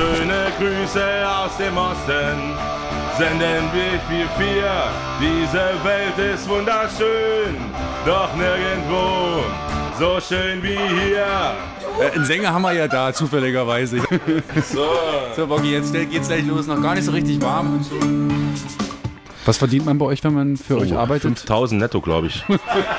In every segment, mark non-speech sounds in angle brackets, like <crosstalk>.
Schöne Grüße aus dem Osten senden wir viel vier. Diese Welt ist wunderschön, doch nirgendwo so schön wie hier. Äh, einen Sänger haben wir ja da, zufälligerweise. <laughs> So. So, Boggy, jetzt geht's gleich los. Noch gar nicht so richtig warm. Was verdient man bei euch, wenn man für euch arbeitet? 5000 netto, glaube ich.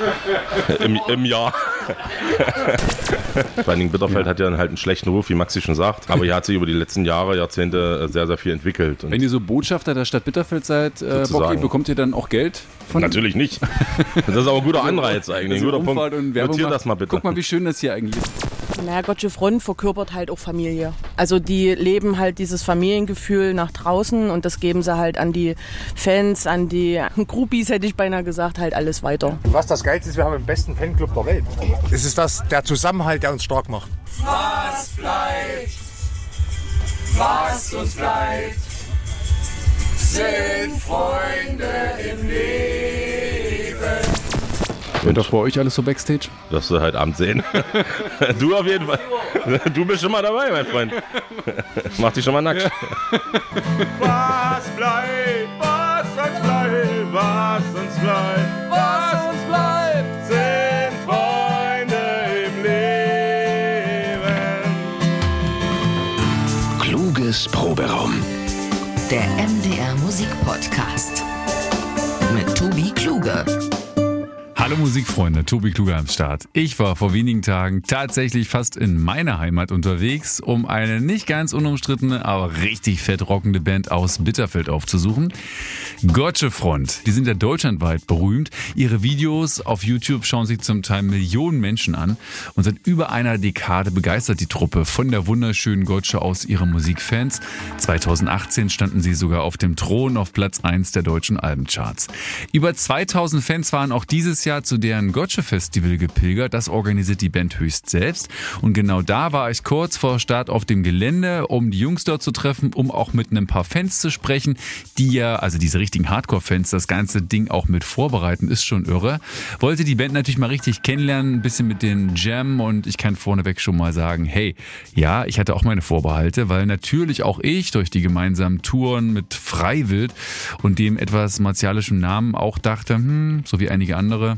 <laughs> Im, Im Jahr. <laughs> Vor allen Dingen Bitterfeld hat ja halt einen schlechten Ruf, wie Maxi schon sagt. Aber hier hat sich über die letzten Jahre, Jahrzehnte sehr, sehr viel entwickelt. Und Wenn ihr so Botschafter der Stadt Bitterfeld seid, äh. Boggy, bekommt ihr dann auch Geld von <laughs> Natürlich nicht. <laughs> Das ist aber ein guter Anreiz eigentlich. Ein guter Punkt. Umfahrt und Werbung Notier macht? das mal bitte. Guck mal, wie schön das hier eigentlich ist. Naja, Gottsche Front verkörpert halt auch Familie. Also die leben halt dieses Familiengefühl nach draußen und das geben sie halt an die Fans, an die <laughs> Groupies, hätte ich beinahe gesagt, halt alles weiter. Was das Geilste ist, wir haben den besten Fanclub der Welt. Es ist das, der Zusammenhalt, der uns stark macht. Was bleibt, was uns bleibt, sind Freunde im Leben. Und doch bei euch alles so Backstage? Das wir halt Abend sehen. <laughs> Du auf jeden Fall. Du bist schon mal dabei, mein Freund. Mach dich schon mal nackt. Was bleibt, was uns bleibt, was uns bleibt, was uns bleibt, sind Freunde im Leben. Kluges Proberaum. Der MDR Musikpodcast. Mit Tobi Kluge. Hallo Musikfreunde, Tobi Kluger am Start. Ich war vor wenigen Tagen tatsächlich fast in meiner Heimat unterwegs, um eine nicht ganz unumstrittene, aber richtig fett rockende Band aus Bitterfeld aufzusuchen. Gotche Front, die sind ja deutschlandweit berühmt. Ihre Videos auf YouTube schauen sich zum Teil Millionen Menschen an und seit über einer Dekade begeistert die Truppe von der wunderschönen Gotche aus ihre Musikfans. 2018 standen sie sogar auf dem Thron auf Platz 1 der deutschen Albencharts. Über 2000 Fans waren auch dieses Jahr zu deren Gotche Festival gepilgert. Das organisiert die Band höchst selbst. Und genau da war ich kurz vor Start auf dem Gelände, um die Jungs dort zu treffen, um auch mit ein paar Fans zu sprechen, die ja, also diese richtigen Hardcore-Fans, das ganze Ding auch mit vorbereiten, ist schon irre. Wollte die Band natürlich mal richtig kennenlernen, ein bisschen mit den Jam und ich kann vorneweg schon mal sagen, hey, ja, ich hatte auch meine Vorbehalte, weil natürlich auch ich durch die gemeinsamen Touren mit Freiwild und dem etwas martialischen Namen auch dachte, hm, so wie einige andere,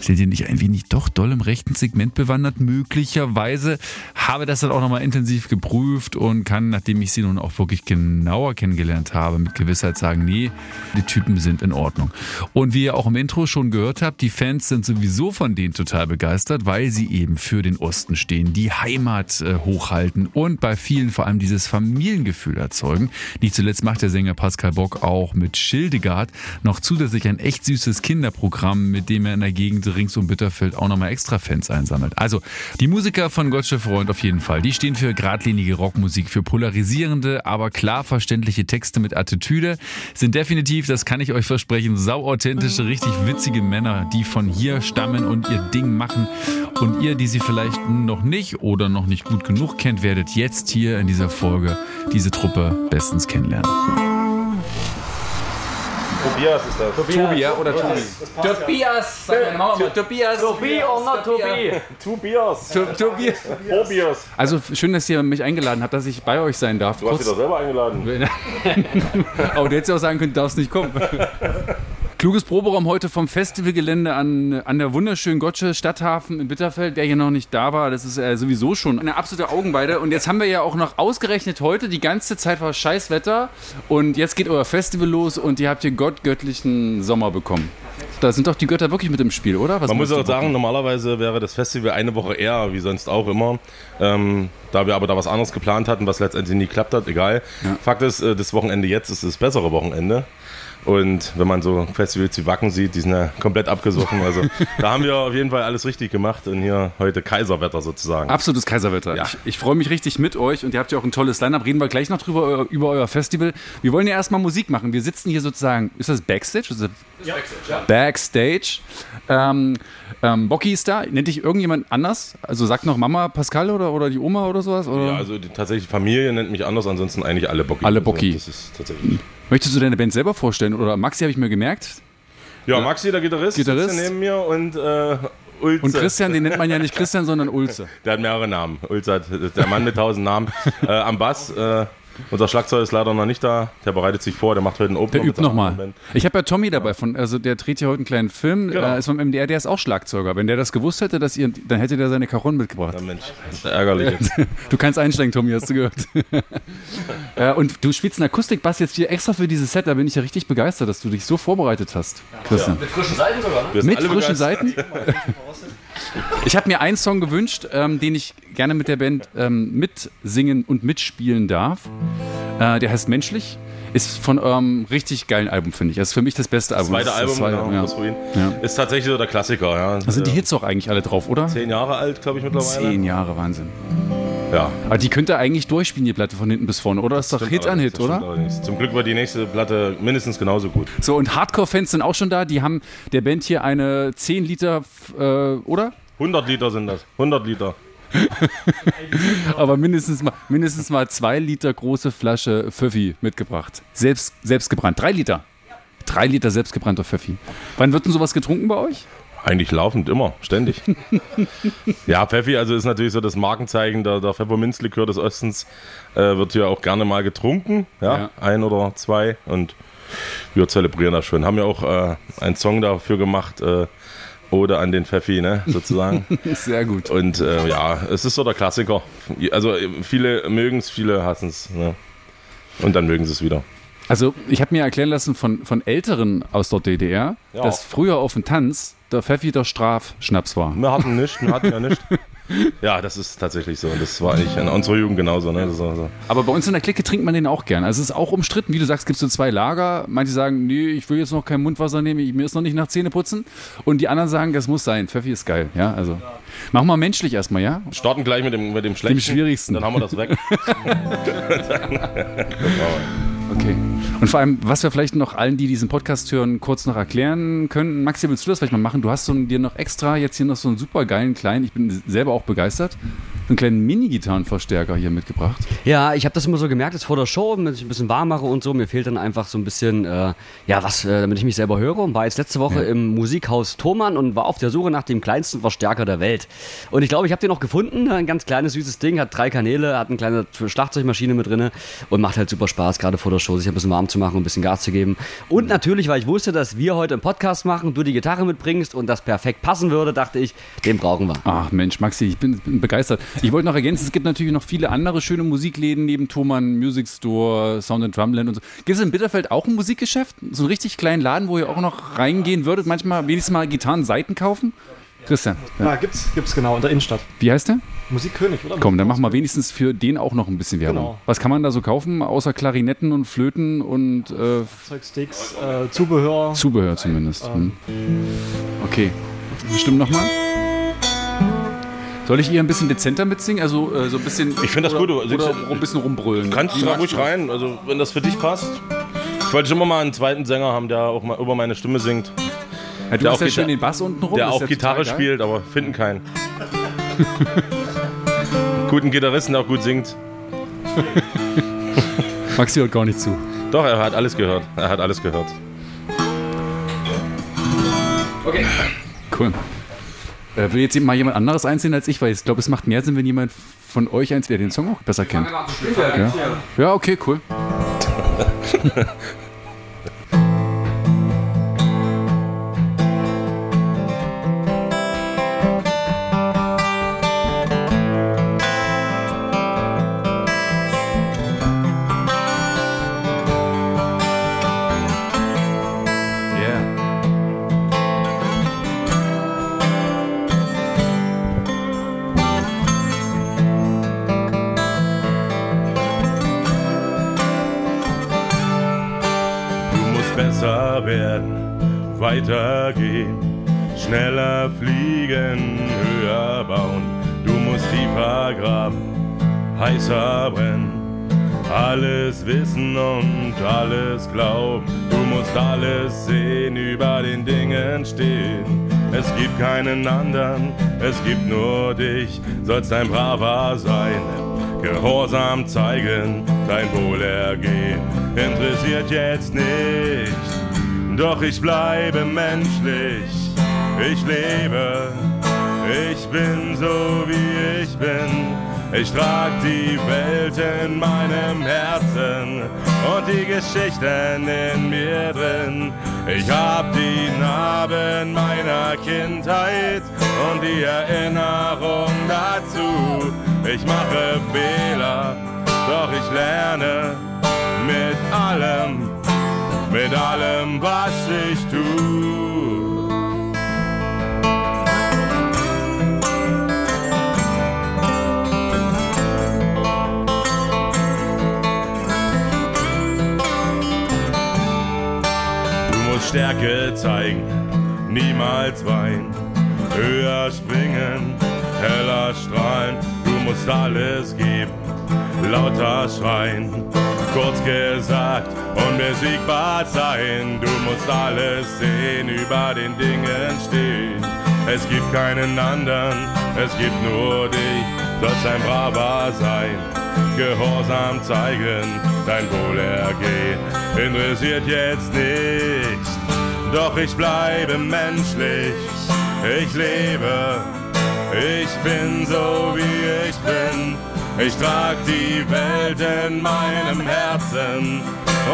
sind ihr nicht ein wenig doch doll im rechten Segment bewandert? Möglicherweise habe das dann auch nochmal intensiv geprüft und kann, nachdem ich sie nun auch wirklich genauer kennengelernt habe, mit Gewissheit sagen, nee, die Typen sind in Ordnung. Und wie ihr auch im Intro schon gehört habt, die Fans sind sowieso von denen total begeistert, weil sie eben für den Osten stehen, die Heimat äh, hochhalten und bei vielen vor allem dieses Familiengefühl erzeugen. Nicht zuletzt macht der Sänger Pascal Bock auch mit Schildegard noch zusätzlich ein echt süßes Kinderprogramm, mit dem er in der Gegend rings um Bitterfeld auch nochmal extra Fans einsammelt. Also die Musiker von Gottsche Freund auf jeden Fall, die stehen für geradlinige Rockmusik, für polarisierende, aber klar verständliche Texte mit Attitüde, sind definitiv, das kann ich euch versprechen, sauauthentische, richtig witzige Männer, die von hier stammen und ihr Ding machen. Und ihr, die sie vielleicht noch nicht oder noch nicht gut genug kennt, werdet jetzt hier in dieser Folge diese Truppe bestens kennenlernen. Tobias ist das. Tobi, ja, oder Tobi? Tobias, sag meine Mama Tobias. Tobi or not Tobi? Tobias. Tobias. Tobias. Also schön, dass ihr mich eingeladen habt, dass ich bei euch sein darf. Du hast dich doch selber eingeladen. <laughs> Aber du hättest ja auch sagen können, du darfst nicht kommen. <laughs> Kluges Proberaum heute vom Festivalgelände an, an der wunderschönen Gottsche Stadthafen in Bitterfeld. Wer hier noch nicht da war, das ist äh, sowieso schon eine absolute Augenweide. Und jetzt haben wir ja auch noch ausgerechnet heute, die ganze Zeit war Scheißwetter. Und jetzt geht euer Festival los und ihr habt hier gottgöttlichen Sommer bekommen. Da sind doch die Götter wirklich mit im Spiel, oder? Was Man muss auch sagen, normalerweise wäre das Festival eine Woche eher, wie sonst auch immer. Ähm, da wir aber da was anderes geplant hatten, was letztendlich nie geklappt hat, egal. Fakt ist, äh, das Wochenende jetzt ist das bessere Wochenende. Und wenn man so Festivals wie Wacken sieht, die sind ja komplett abgesoffen. Also <laughs> da haben wir auf jeden Fall alles richtig gemacht und hier heute Kaiserwetter sozusagen. Absolutes Kaiserwetter. Ja. Ich, ich freue mich richtig mit euch und ihr habt ja auch ein tolles Line-Up. Reden wir gleich noch drüber über euer Festival. Wir wollen ja erstmal Musik machen. Wir sitzen hier sozusagen, ist das Backstage? Ist das Backstage. Ähm, ähm, Bocky ist da. Nennt dich irgendjemand anders? Also sagt noch Mama Pascal oder, oder die Oma oder sowas? Oder? Ja, also die tatsächliche Familie nennt mich anders, ansonsten eigentlich alle Bocki. Alle Bocki. Also, das ist tatsächlich. Möchtest du deine Band selber vorstellen? Oder Maxi habe ich mir gemerkt. Ja, Maxi, der Gitarrist, Gitarrist. sitzt hier neben mir und äh, Ulze. Und Christian, den nennt man ja nicht Christian, sondern Ulze. <laughs> Der hat mehrere Namen. Ulze hat der Mann mit tausend Namen. <laughs> Äh, am Bass, äh, unser Schlagzeuger ist leider noch nicht da. Der bereitet sich vor, der macht heute einen Opener. Der übt nochmal. Ich habe ja Tommy dabei von, also der dreht ja heute einen kleinen Film, Genau. äh, ist vom MDR, der ist auch Schlagzeuger. Wenn der das gewusst hätte, dass ihr, dann hätte der seine Caron mitgebracht. Ja, Mensch, das ist ärgerlich jetzt. <laughs> Du kannst einsteigen, Tommy, hast du gehört. <laughs> äh, und du spielst einen Akustikbass jetzt hier extra für dieses Set, da bin ich ja richtig begeistert, dass du dich so vorbereitet hast, Christian. Mit frischen Seiten sogar, ne? Mit frischen begeistert. Seiten? <laughs> Ich habe mir einen Song gewünscht, ähm, den ich gerne mit der Band ähm, mitsingen und mitspielen darf. Äh, der heißt Menschlich. Ist von eurem richtig geilen Album, finde ich. Das ist für mich das beste Album. Zweite Das das Album, zweite, genau, ja. Ja. Ist tatsächlich so der Klassiker, ja. Da sind die Hits auch eigentlich alle drauf, oder? Zehn Jahre alt, glaube ich, mittlerweile. Zehn Jahre, Wahnsinn. Ja. Aber die könnte eigentlich durchspielen, die Platte von hinten bis vorne, oder? Das ist doch Hit an Hit, oder? allerdings. Zum Glück war die nächste Platte mindestens genauso gut. So, und Hardcore-Fans sind auch schon da. Die haben der Band hier eine 10 Liter, äh, oder? 100 Liter sind das. 100 Liter. <laughs> Aber mindestens mal, mindestens mal zwei Liter große Flasche Pfeffi mitgebracht. Selbst, selbst gebrannt. Drei Liter. Drei Liter selbstgebrannter Pfeffi. Wann wird denn sowas getrunken bei euch? Eigentlich laufend, immer, ständig. <laughs> ja, Pfeffi, also ist natürlich so das Markenzeichen der, der Pfefferminzlikör des Ostens. Äh, wird hier auch gerne mal getrunken. Ja, Ja. ein oder zwei. Und wir zelebrieren das schon. Haben ja auch äh, einen Song dafür gemacht. Äh, Ode an den Pfeffi, ne, sozusagen. <laughs> Sehr gut. Und äh, ja, es ist so der Klassiker. Also äh, viele mögen es, viele hassen es. Ne? Und dann mögen sie es wieder. Also, ich habe mir erklären lassen von, von Älteren aus der DDR, Ja. dass früher auf dem Tanz der Pfeffi der Strafschnaps war. Wir hatten nichts, wir hatten ja nichts. <laughs> Ja, das ist tatsächlich so. Und das war eigentlich in unserer Jugend genauso. Ne? So. Aber bei uns in der Clique trinkt man den auch gern. Also es ist auch umstritten. Wie du sagst, gibt es so zwei Lager. Manche sagen, nee, ich will jetzt noch kein Mundwasser nehmen, ich- mir ist noch nicht nach Zähne putzen. Und die anderen sagen, das muss sein. Pfeffi ist geil. Ja, also machen wir menschlich erstmal, ja? Starten gleich mit dem, mit dem Schlechten. Schwierigsten. Dann haben wir das weg. <laughs> <laughs> Okay. Und vor allem, was wir vielleicht noch allen, die diesen Podcast hören, kurz noch erklären könnten. Maxi, willst du das vielleicht mal machen? Du hast so dir noch extra jetzt hier noch so einen super geilen kleinen, ich bin selber auch begeistert, einen kleinen Mini-Gitarrenverstärker hier mitgebracht. Ja, ich habe das immer so gemerkt, jetzt vor der Show, wenn ich ein bisschen warm mache und so, mir fehlt dann einfach so ein bisschen, äh, ja, was, äh, damit ich mich selber höre. Und war jetzt letzte Woche im Musikhaus Thomann und war auf der Suche nach dem kleinsten Verstärker der Welt. Und ich glaube, ich habe den auch gefunden. Ein ganz kleines, süßes Ding, hat drei Kanäle, hat eine kleine Schlagzeugmaschine mit drin und macht halt super Spaß, gerade vor der Show, sich ein bisschen warm zu machen und ein bisschen Gas zu geben. Und natürlich, weil ich wusste, dass wir heute einen Podcast machen, du die Gitarre mitbringst und das perfekt passen würde, dachte ich, den brauchen wir. Ach Mensch, Maxi, ich bin, bin begeistert. Ich wollte noch ergänzen, es gibt natürlich noch viele andere schöne Musikläden neben Thomann, Music Store, Sound and Drumland und so. Gibt es in Bitterfeld auch ein Musikgeschäft? So einen richtig kleinen Laden, wo ihr auch noch reingehen würdet, manchmal wenigstens mal Gitarrenseiten kaufen? Christian, Ja, gibt's, gibt's genau, in der Innenstadt. wie heißt der? Musikkönig, oder? Komm, dann machen wir wenigstens für den auch noch ein bisschen Werbung. Genau. Was kann man da so kaufen, außer Klarinetten und Flöten und äh, Zeugsticks, äh, Zubehör. Zubehör zumindest? Hm. Okay, stimmt nochmal. Soll ich ihr ein bisschen dezenter mitsingen? Also äh, so ein bisschen. Ich find das oder, gut, du singst- Oder ein bisschen rumbrüllen. Kannst du da ruhig rein, also wenn das für dich passt. Ich wollte schon mal einen zweiten Sänger haben, der auch mal über meine Stimme singt, Ja, du der hast auch ja schön den Bass unten rum. der auch ja Gitarre spielt, aber finden keinen. <laughs> Guten Gitarristen, der auch gut singt. <laughs> Maxi hört gar nicht zu. Doch, er hat alles gehört. Er hat alles gehört. Cool. Äh, will jetzt mal jemand anderes einsehen als ich, weil ich glaube, es macht mehr Sinn, wenn jemand von euch eins, der den Song auch besser kennt. Ja, ja okay, cool. <laughs> wissen und alles glauben. Du musst alles sehen, über den Dingen stehen. Es gibt keinen anderen, es gibt nur dich. Sollst ein Braver sein, Gehorsam zeigen, dein Wohlergehen interessiert jetzt nicht. Doch ich bleibe menschlich, ich lebe Ich bin so wie ich bin. Ich trag die Welt in meinem Herzen und die Geschichten in mir drin. Ich hab die Narben meiner Kindheit und die Erinnerung dazu. Ich mache Fehler, doch ich lerne mit allem, mit allem, was ich tu. Stärke zeigen, niemals weinen, höher springen, heller strahlen. Du musst alles geben, lauter schreien. Kurz gesagt, unbesiegbar sein. Du musst alles sehen, über den Dingen stehen. Es gibt keinen anderen, es gibt nur dich. Sollst ein Braver sein, Gehorsam zeigen, dein Wohlergehen interessiert jetzt nicht. Doch ich bleibe menschlich, ich lebe, ich bin so wie ich bin. Ich trag die Welt in meinem Herzen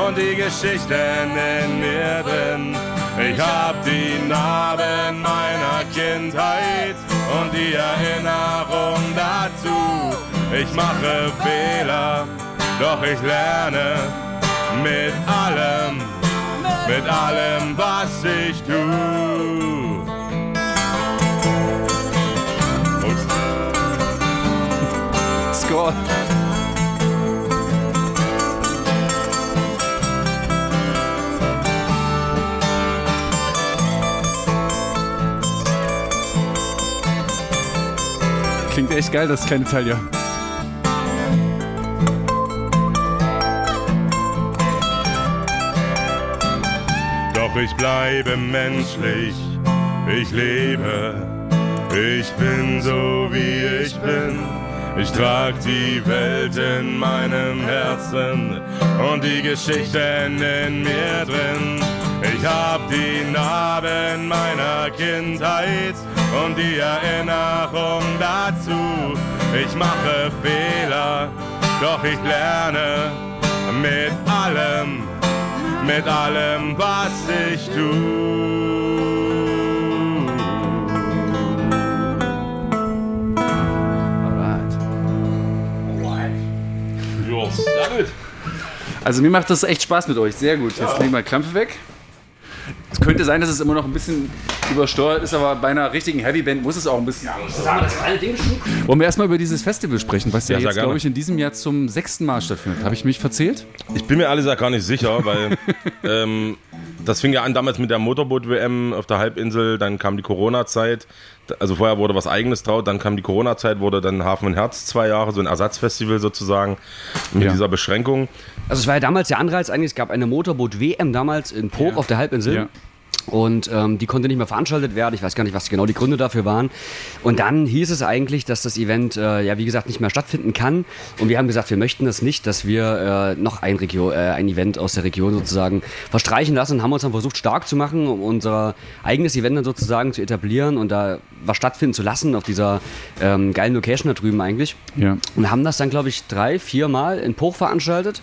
und die Geschichten in mir drin. Ich hab die Narben meiner Kindheit und die Erinnerung dazu. Ich mache Fehler, doch ich lerne mit allem, mit allem, was ich tu. Score. Klingt echt geil, das kleine Teil ja. Ich bleibe menschlich, ich lebe, ich bin so wie ich bin. Ich trag die Welt in meinem Herzen und die Geschichten in mir drin. Ich hab die Narben meiner Kindheit und die Erinnerung dazu. Ich mache Fehler, doch ich lerne mit allem, mit allem, was ich tu. Ja, gut. Also mir macht das echt Spaß mit euch, sehr gut. Jetzt legen wir mal Klampfe weg. Es könnte sein, dass es immer noch ein bisschen übersteuert ist, aber bei einer richtigen Heavyband muss es auch ein bisschen. Sagen wir das kleine Ding schon? Wollen wir erstmal über dieses Festival sprechen, was ja, Ja, jetzt, glaube ich, in diesem Jahr zum sechsten Mal stattfindet. Habe ich mich verzählt? Ich bin mir ehrlich gesagt gar nicht sicher, weil <laughs> ähm, das fing ja an damals mit der Motorboot-WM auf der Halbinsel, dann kam die Corona-Zeit. Also vorher wurde was Eigenes draut, dann kam die Corona-Zeit, wurde dann Hafen und Herz zwei Jahre, so ein Ersatzfestival sozusagen mit Ja. dieser Beschränkung. Also es war ja damals der Anreiz eigentlich, es gab eine Motorboot-WM damals in Pog auf der Halbinsel. Ja. Und ähm, die konnte nicht mehr veranstaltet werden. Ich weiß gar nicht, was genau die Gründe dafür waren. Und dann hieß es eigentlich, dass das Event, äh, ja, wie gesagt, nicht mehr stattfinden kann. Und wir haben gesagt, wir möchten das nicht, dass wir äh, noch ein, Regio äh, ein Event aus der Region sozusagen verstreichen lassen und haben uns dann versucht, stark zu machen, um unser eigenes Event dann sozusagen zu etablieren und da was stattfinden zu lassen auf dieser ähm, geilen Location da drüben eigentlich. Ja. Und haben das dann, glaube ich, drei, vier Mal in Poch veranstaltet.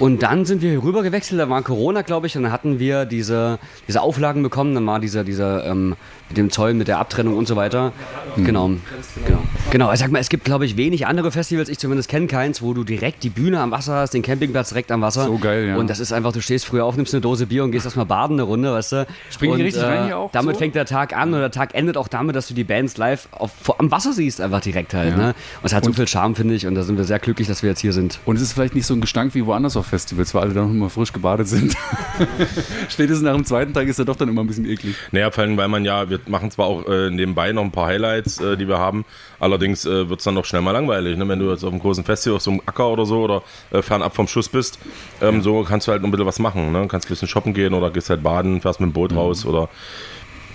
Und dann sind wir hier rüber gewechselt, da war Corona, glaube ich, und dann hatten wir diese, diese Auflagen bekommen, dann war dieser, dieser ähm, mit dem Zoll, mit der Abtrennung und so weiter. Genau. genau. Genau, ich sag mal, es gibt, glaube ich, wenig andere Festivals, ich zumindest kenne keins, wo du direkt die Bühne am Wasser hast, den Campingplatz direkt am Wasser. So geil, ja. Und das ist einfach, du stehst früher auf, nimmst eine Dose Bier und gehst erstmal baden eine Runde, weißt du. Springen die und, richtig rein hier auch Damit so? fängt der Tag an und der Tag endet auch damit, dass du die Bands live auf, vor- am Wasser siehst, einfach direkt halt. Ja. Ne? Und es hat so viel Charme, finde ich, und da sind wir sehr glücklich, dass wir jetzt hier sind. Und es ist vielleicht nicht so ein Gestank wie woanders auf Festivals, weil alle dann noch immer frisch gebadet sind. <laughs> Spätestens nach dem zweiten Tag ist er doch dann immer ein bisschen eklig. Naja, vor allem, weil man ja, wir machen zwar auch äh, nebenbei noch ein paar Highlights, äh, die wir haben, allerdings äh, wird es dann doch schnell mal langweilig, ne? wenn du jetzt auf einem großen Festival, auf so einem Acker oder so oder äh, fernab vom Schuss bist, ähm, so kannst du halt noch ein bisschen was machen, ne? kannst ein bisschen shoppen gehen oder gehst halt baden, fährst mit dem Boot raus oder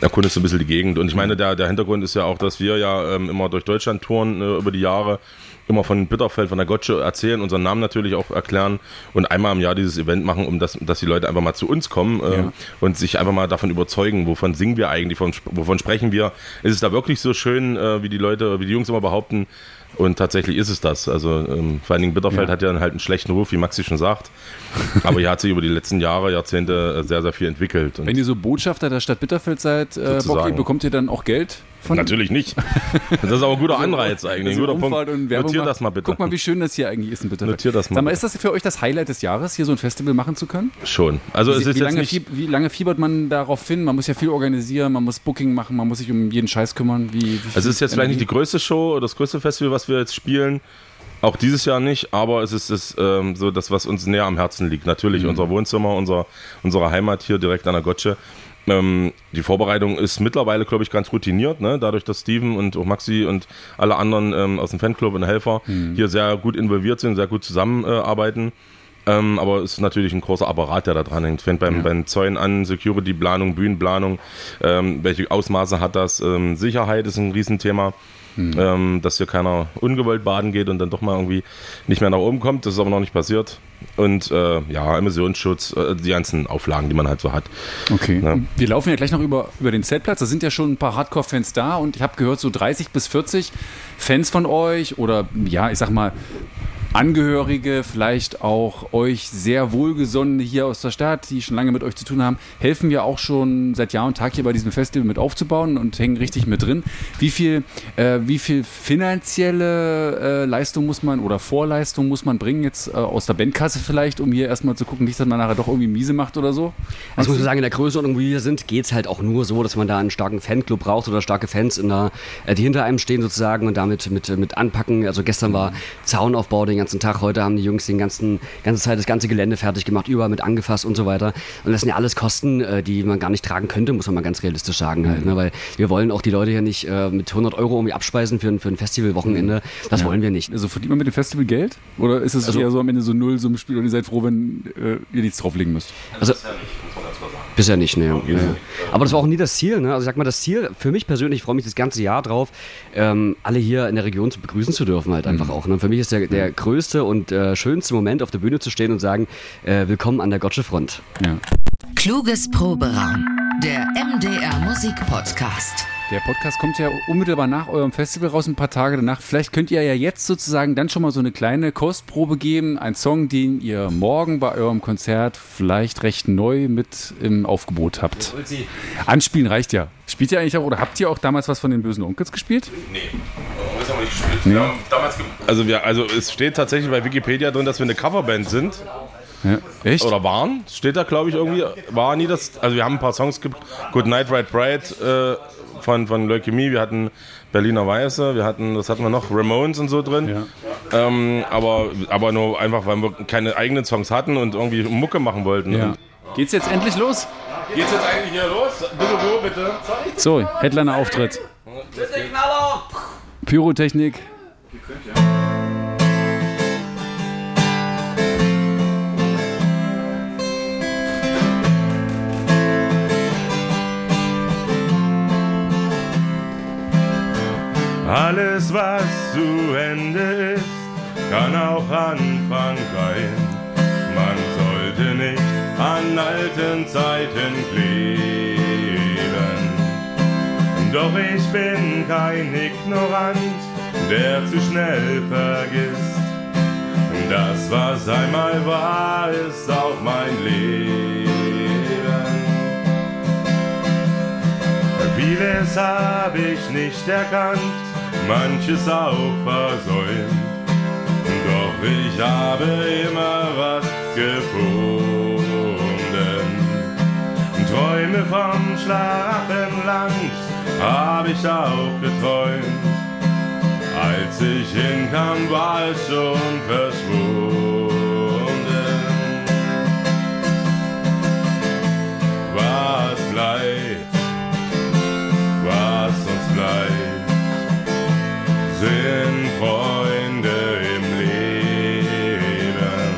erkundest so ein bisschen die Gegend. Und ich meine, der, der Hintergrund ist ja auch, dass wir ja ähm, immer durch Deutschland touren äh, über die Jahre immer von Bitterfeld, von der Gotsche erzählen, unseren Namen natürlich auch erklären und einmal im Jahr dieses Event machen, um das, dass die Leute einfach mal zu uns kommen äh, Ja. und sich einfach mal davon überzeugen, wovon singen wir eigentlich, von, wovon sprechen wir. Ist es da wirklich so schön, äh, wie die Leute, wie die Jungs immer behaupten? Und tatsächlich ist es das. Also ähm, vor allen Dingen Bitterfeld Ja. hat ja halt einen schlechten Ruf, wie Maxi schon sagt. Aber hier hat sich über die letzten Jahre, Jahrzehnte sehr, sehr viel entwickelt. Und Wenn ihr so Botschafter der Stadt Bitterfeld seid, äh. Bocky, bekommt ihr dann auch Geld von Natürlich nicht. Das ist aber ein guter <laughs> Anreiz eigentlich. Ein Also guter Punkt. und Werbung Notier das mal bitte. Guck mal, wie schön das hier eigentlich ist Bitterfeld. Notier das mal Sag mal, bitte. ist das für euch das Highlight des Jahres, hier so ein Festival machen zu können? Schon. Also es wie, ist wie, jetzt lange nicht. fieb, wie lange fiebert man darauf hin? Man muss ja viel organisieren, man muss Booking machen, man muss sich um jeden Scheiß kümmern. Wie, wie Also es ist jetzt vielleicht nicht die größte Show oder das größte Festival, was wir jetzt spielen. Auch dieses Jahr nicht, aber es ist, ist ähm, so das, was uns näher am Herzen liegt. Natürlich Mhm. unser Wohnzimmer, unser, unsere Heimat hier direkt an der Gotsche. Ähm, die Vorbereitung ist mittlerweile, glaube ich, ganz routiniert, ne? dadurch, dass Steven und auch Maxi und alle anderen ähm, aus dem Fanclub und Helfer Mhm. hier sehr gut involviert sind, sehr gut zusammenarbeiten. Ähm, aber es ist natürlich ein großer Apparat, der da dran hängt. Fängt beim, beim Zäunen an, Security-Planung, Bühnenplanung, ähm, welche Ausmaße hat das? Ähm, Sicherheit ist ein Riesenthema. Ähm, dass hier keiner ungewollt baden geht und dann doch mal irgendwie nicht mehr nach oben kommt. Das ist aber noch nicht passiert. Und äh, ja, Emissionsschutz, äh, die ganzen Auflagen, die man halt so hat. Okay. Ja. Wir laufen ja gleich noch über, über den Zeltplatz. Da sind ja schon ein paar Hardcore-Fans da und ich habe gehört, so 30 bis 40 Fans von euch oder ja, ich sag mal, Angehörige, vielleicht auch euch sehr wohlgesonnene hier aus der Stadt, die schon lange mit euch zu tun haben, helfen ja auch schon seit Jahr und Tag hier bei diesem Festival mit aufzubauen und hängen richtig mit drin. Wie viel, äh, wie viel finanzielle äh, Leistung muss man oder Vorleistung muss man bringen, jetzt äh, aus der Bandkasse vielleicht, um hier erstmal zu gucken, nicht, dass man nachher doch irgendwie miese macht oder so? Also ich muss sagen, in der Größenordnung, wie wir sind, geht es halt auch nur so, dass man da einen starken Fanclub braucht oder starke Fans, in der, äh, die hinter einem stehen sozusagen und damit mit, mit anpacken. Also gestern war Zaunaufbau den ganzen Tag, heute haben die Jungs den ganzen ganze Zeit das ganze Gelände fertig gemacht, überall mit angefasst und so weiter. Und das sind ja alles Kosten, äh, die man gar nicht tragen könnte, muss man mal ganz realistisch sagen halt. Ne? Weil wir wollen auch die Leute hier nicht äh, mit 100 Euro irgendwie abspeisen für, ein- für ein Festivalwochenende. Das wollen wir nicht. Also verdient man mit dem Festival Geld? Oder ist es Also- eher so am Ende so null so ein Spiel und ihr seid froh, wenn äh, ihr nichts drauflegen müsst? Also, Bisher nicht, ne. nee. Aber das war auch nie das Ziel, ne? Also ich sag mal, das Ziel für mich persönlich, ich freue mich das ganze Jahr drauf, ähm, alle hier in der Region zu begrüßen zu dürfen, halt einfach auch. Ne? Für mich ist der, der größte und äh, schönste Moment, auf der Bühne zu stehen und sagen, äh, willkommen an der Gotsche Front. Ja. Kluges Proberaum. Der MDR Musik Podcast. Der Podcast kommt ja unmittelbar nach eurem Festival raus, ein paar Tage danach. Vielleicht könnt ihr ja jetzt sozusagen dann schon mal so eine kleine Kostprobe geben. Ein Song, den ihr morgen bei eurem Konzert vielleicht recht neu mit im Aufgebot habt. Anspielen reicht ja. Spielt ihr eigentlich auch oder habt ihr auch damals was von den bösen Onkels gespielt? Nee, das haben wir nicht gespielt. Wir haben damals ge also, wir, also es steht tatsächlich bei Wikipedia drin, dass wir eine Coverband sind. Ja. Echt? Oder waren. Steht da, glaube ich, irgendwie. War nie das. Also wir haben ein paar Songs. Good Night, Right Bright äh, von, von Leukämie. Wir hatten Berliner Weiße. Wir hatten, was hatten wir noch? Ramones und so drin. Ähm, aber, aber nur einfach, weil wir keine eigenen Songs hatten und irgendwie Mucke machen wollten. Ja. Geht's jetzt endlich los? Geht's jetzt eigentlich hier los? Bitte wo, bitte? So, Headliner-Auftritt. Pyrotechnik. Alles, was zu Ende ist, kann auch Anfang sein. Man sollte nicht an alten Zeiten kleben. Doch ich bin kein Ignorant, der zu schnell vergisst. Das, was einmal war, ist auch mein Leben. Vieles hab ich nicht erkannt, manches auch versäumt. Doch ich habe immer was gefunden. Träume vom Schlafenland hab ich auch geträumt. Als ich hinkam, war es schon verschwunden. Was bleibt? was uns bleibt, sind Freunde im Leben.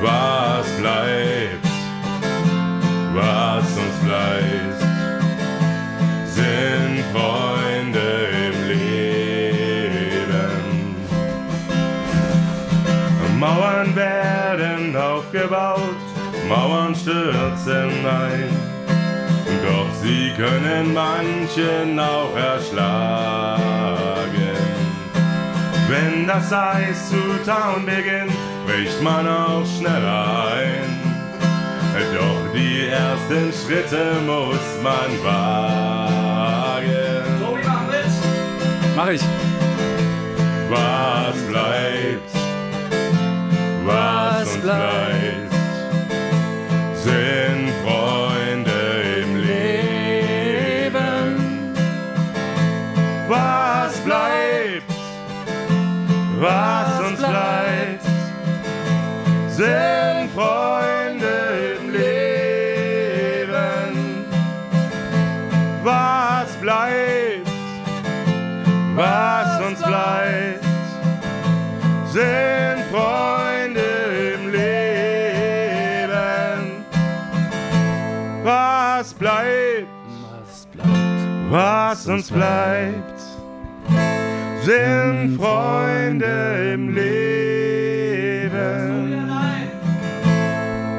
Was bleibt, was uns bleibt, sind Freunde im Leben. Mauern werden aufgebaut, Mauern stürzen ein. Sie können manchen auch erschlagen. Wenn das Eis zu tauen beginnt, bricht man auch schneller ein. Doch die ersten Schritte muss man wagen. Mach ich. Was bleibt? Was uns bleibt, sind Freunde Was uns bleibt, sind Freunde im Leben. Was bleibt? Was uns bleibt, sind Freunde im Leben. Was bleibt? Was uns bleibt, sind Freunde im Leben.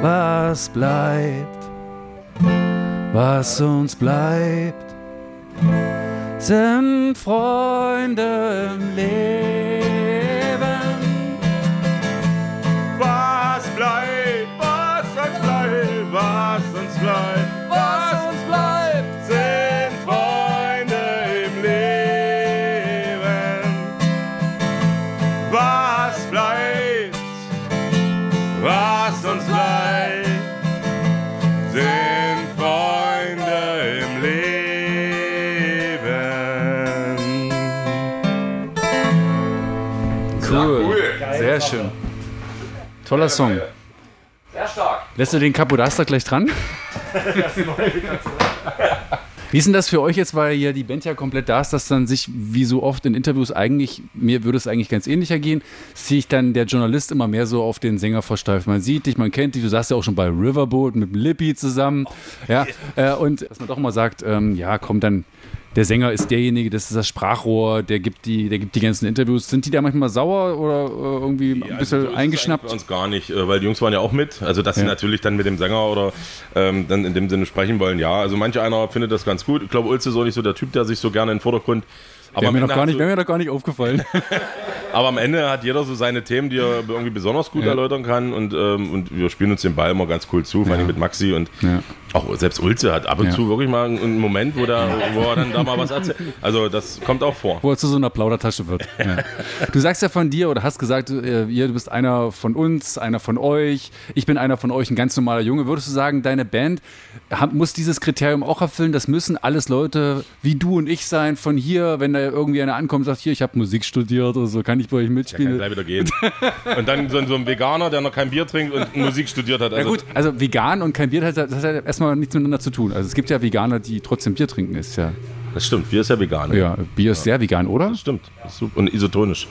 Was bleibt, was uns bleibt, sind Freunde im Leben. Toller Song. Sehr stark. Lässt du den Kapodaster gleich dran? <laughs> Wie ist denn das für euch jetzt, weil ja die Band ja komplett da ist, dass dann sich, wie so oft in Interviews eigentlich, mir würde es eigentlich ganz ähnlicher gehen, sich dann der Journalist immer mehr so auf den Sänger versteift. Man sieht dich, man kennt dich, du saßt ja auch schon bei Riverboat mit dem Lippi zusammen. Ja, äh, und dass man doch immer sagt, ähm, ja, komm, dann der Sänger ist derjenige, das ist das Sprachrohr, der gibt die, der gibt die ganzen Interviews. Sind die da manchmal sauer oder äh, irgendwie ein Ja, bisschen also es eingeschnappt? Bei uns gar nicht, äh, weil die Jungs waren ja auch mit. Also, dass sie Ja. natürlich dann mit dem Sänger oder ähm, dann in dem Sinne sprechen wollen, ja. Also, manch einer findet das ganz gut. Ich glaube, Ulze ist auch nicht so der Typ, der sich so gerne in den Vordergrund. Aber Wäre mir, noch gar nicht, so, mir noch gar nicht aufgefallen. <laughs> <laughs> aber am Ende hat jeder so seine Themen, die er irgendwie besonders gut Ja. erläutern kann. Und, ähm, und wir spielen uns den Ball immer ganz cool zu, vor allem mit Maxi. Und Ja. Auch selbst Ulze hat ab und Ja. zu wirklich mal einen Moment, wo, der, wo er dann da mal was erzählt. Also, das kommt auch vor. wo er zu so einer Plaudertasche wird. <laughs> Ja. Du sagst ja von dir oder hast gesagt, äh, ihr, du bist einer von uns, einer von euch, ich bin einer von euch, ein ganz normaler Junge. Würdest du sagen, deine Band muss dieses Kriterium auch erfüllen? Das müssen alles Leute wie du und ich sein, von hier, wenn da irgendwie einer ankommt und sagt, hier, ich habe Musik studiert oder so, kann ich bei euch Der kann mitspielen? gleich wieder gehen. Und dann so, ein- Veganer, der noch kein Bier trinkt und Musik studiert hat. Ja Also, gut, also vegan und kein Bier, das hat, das hat erstmal nichts miteinander zu tun. Also es gibt ja Veganer, die trotzdem Bier trinken, ist ja. Das stimmt, Bier ist ja vegan. Ja, Bier ist sehr vegan, oder? Das stimmt. Das super. Und isotonisch.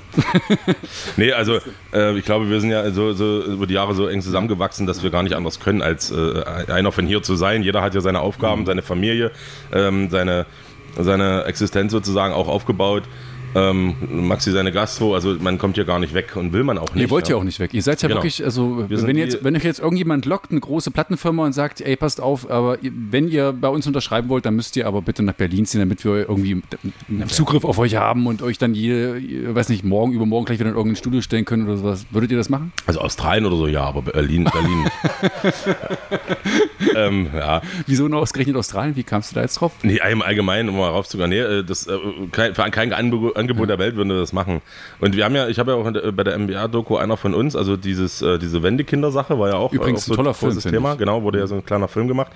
<laughs> nee, also äh, ich glaube, wir sind ja so, so über die Jahre so eng zusammengewachsen, dass wir gar nicht anders können, als äh, einer von hier zu sein. Jeder hat ja seine Aufgaben, seine Familie, ähm, seine, seine Existenz sozusagen auch aufgebaut. Ähm, Maxi seine Gastro, also man kommt hier gar nicht weg und will man auch nicht. Ihr wollt ja auch nicht weg. Ihr seid ja Genau. wirklich, also Wir wenn, jetzt, wenn euch jetzt irgendjemand lockt, eine große Plattenfirma und sagt, ey, passt auf, aber wenn ihr bei uns unterschreiben wollt, dann müsst ihr aber bitte nach Berlin ziehen, damit wir irgendwie einen Zugriff auf euch haben und euch dann jede, weiß nicht, morgen, übermorgen gleich wieder in irgendein Studio stellen können oder sowas. Würdet ihr das machen? Also Australien oder so, ja, aber Berlin, Berlin. <laughs> ähm, ja, Wieso nur ausgerechnet Australien? Wie kamst du da jetzt drauf? Nee, im Allgemeinen, um mal raufzugehen, nee, äh, das, äh, kein, für kein Angebot, Angebot der Welt würden wir das machen. Und wir haben ja, ich habe ja auch der- bei der MBA-Doku einer von uns, also dieses, äh, diese Wendekinder-Sache war ja auch, Übrigens auch so ein toller großes Film, Thema. ich. Genau, wurde ja so ein kleiner Film gemacht.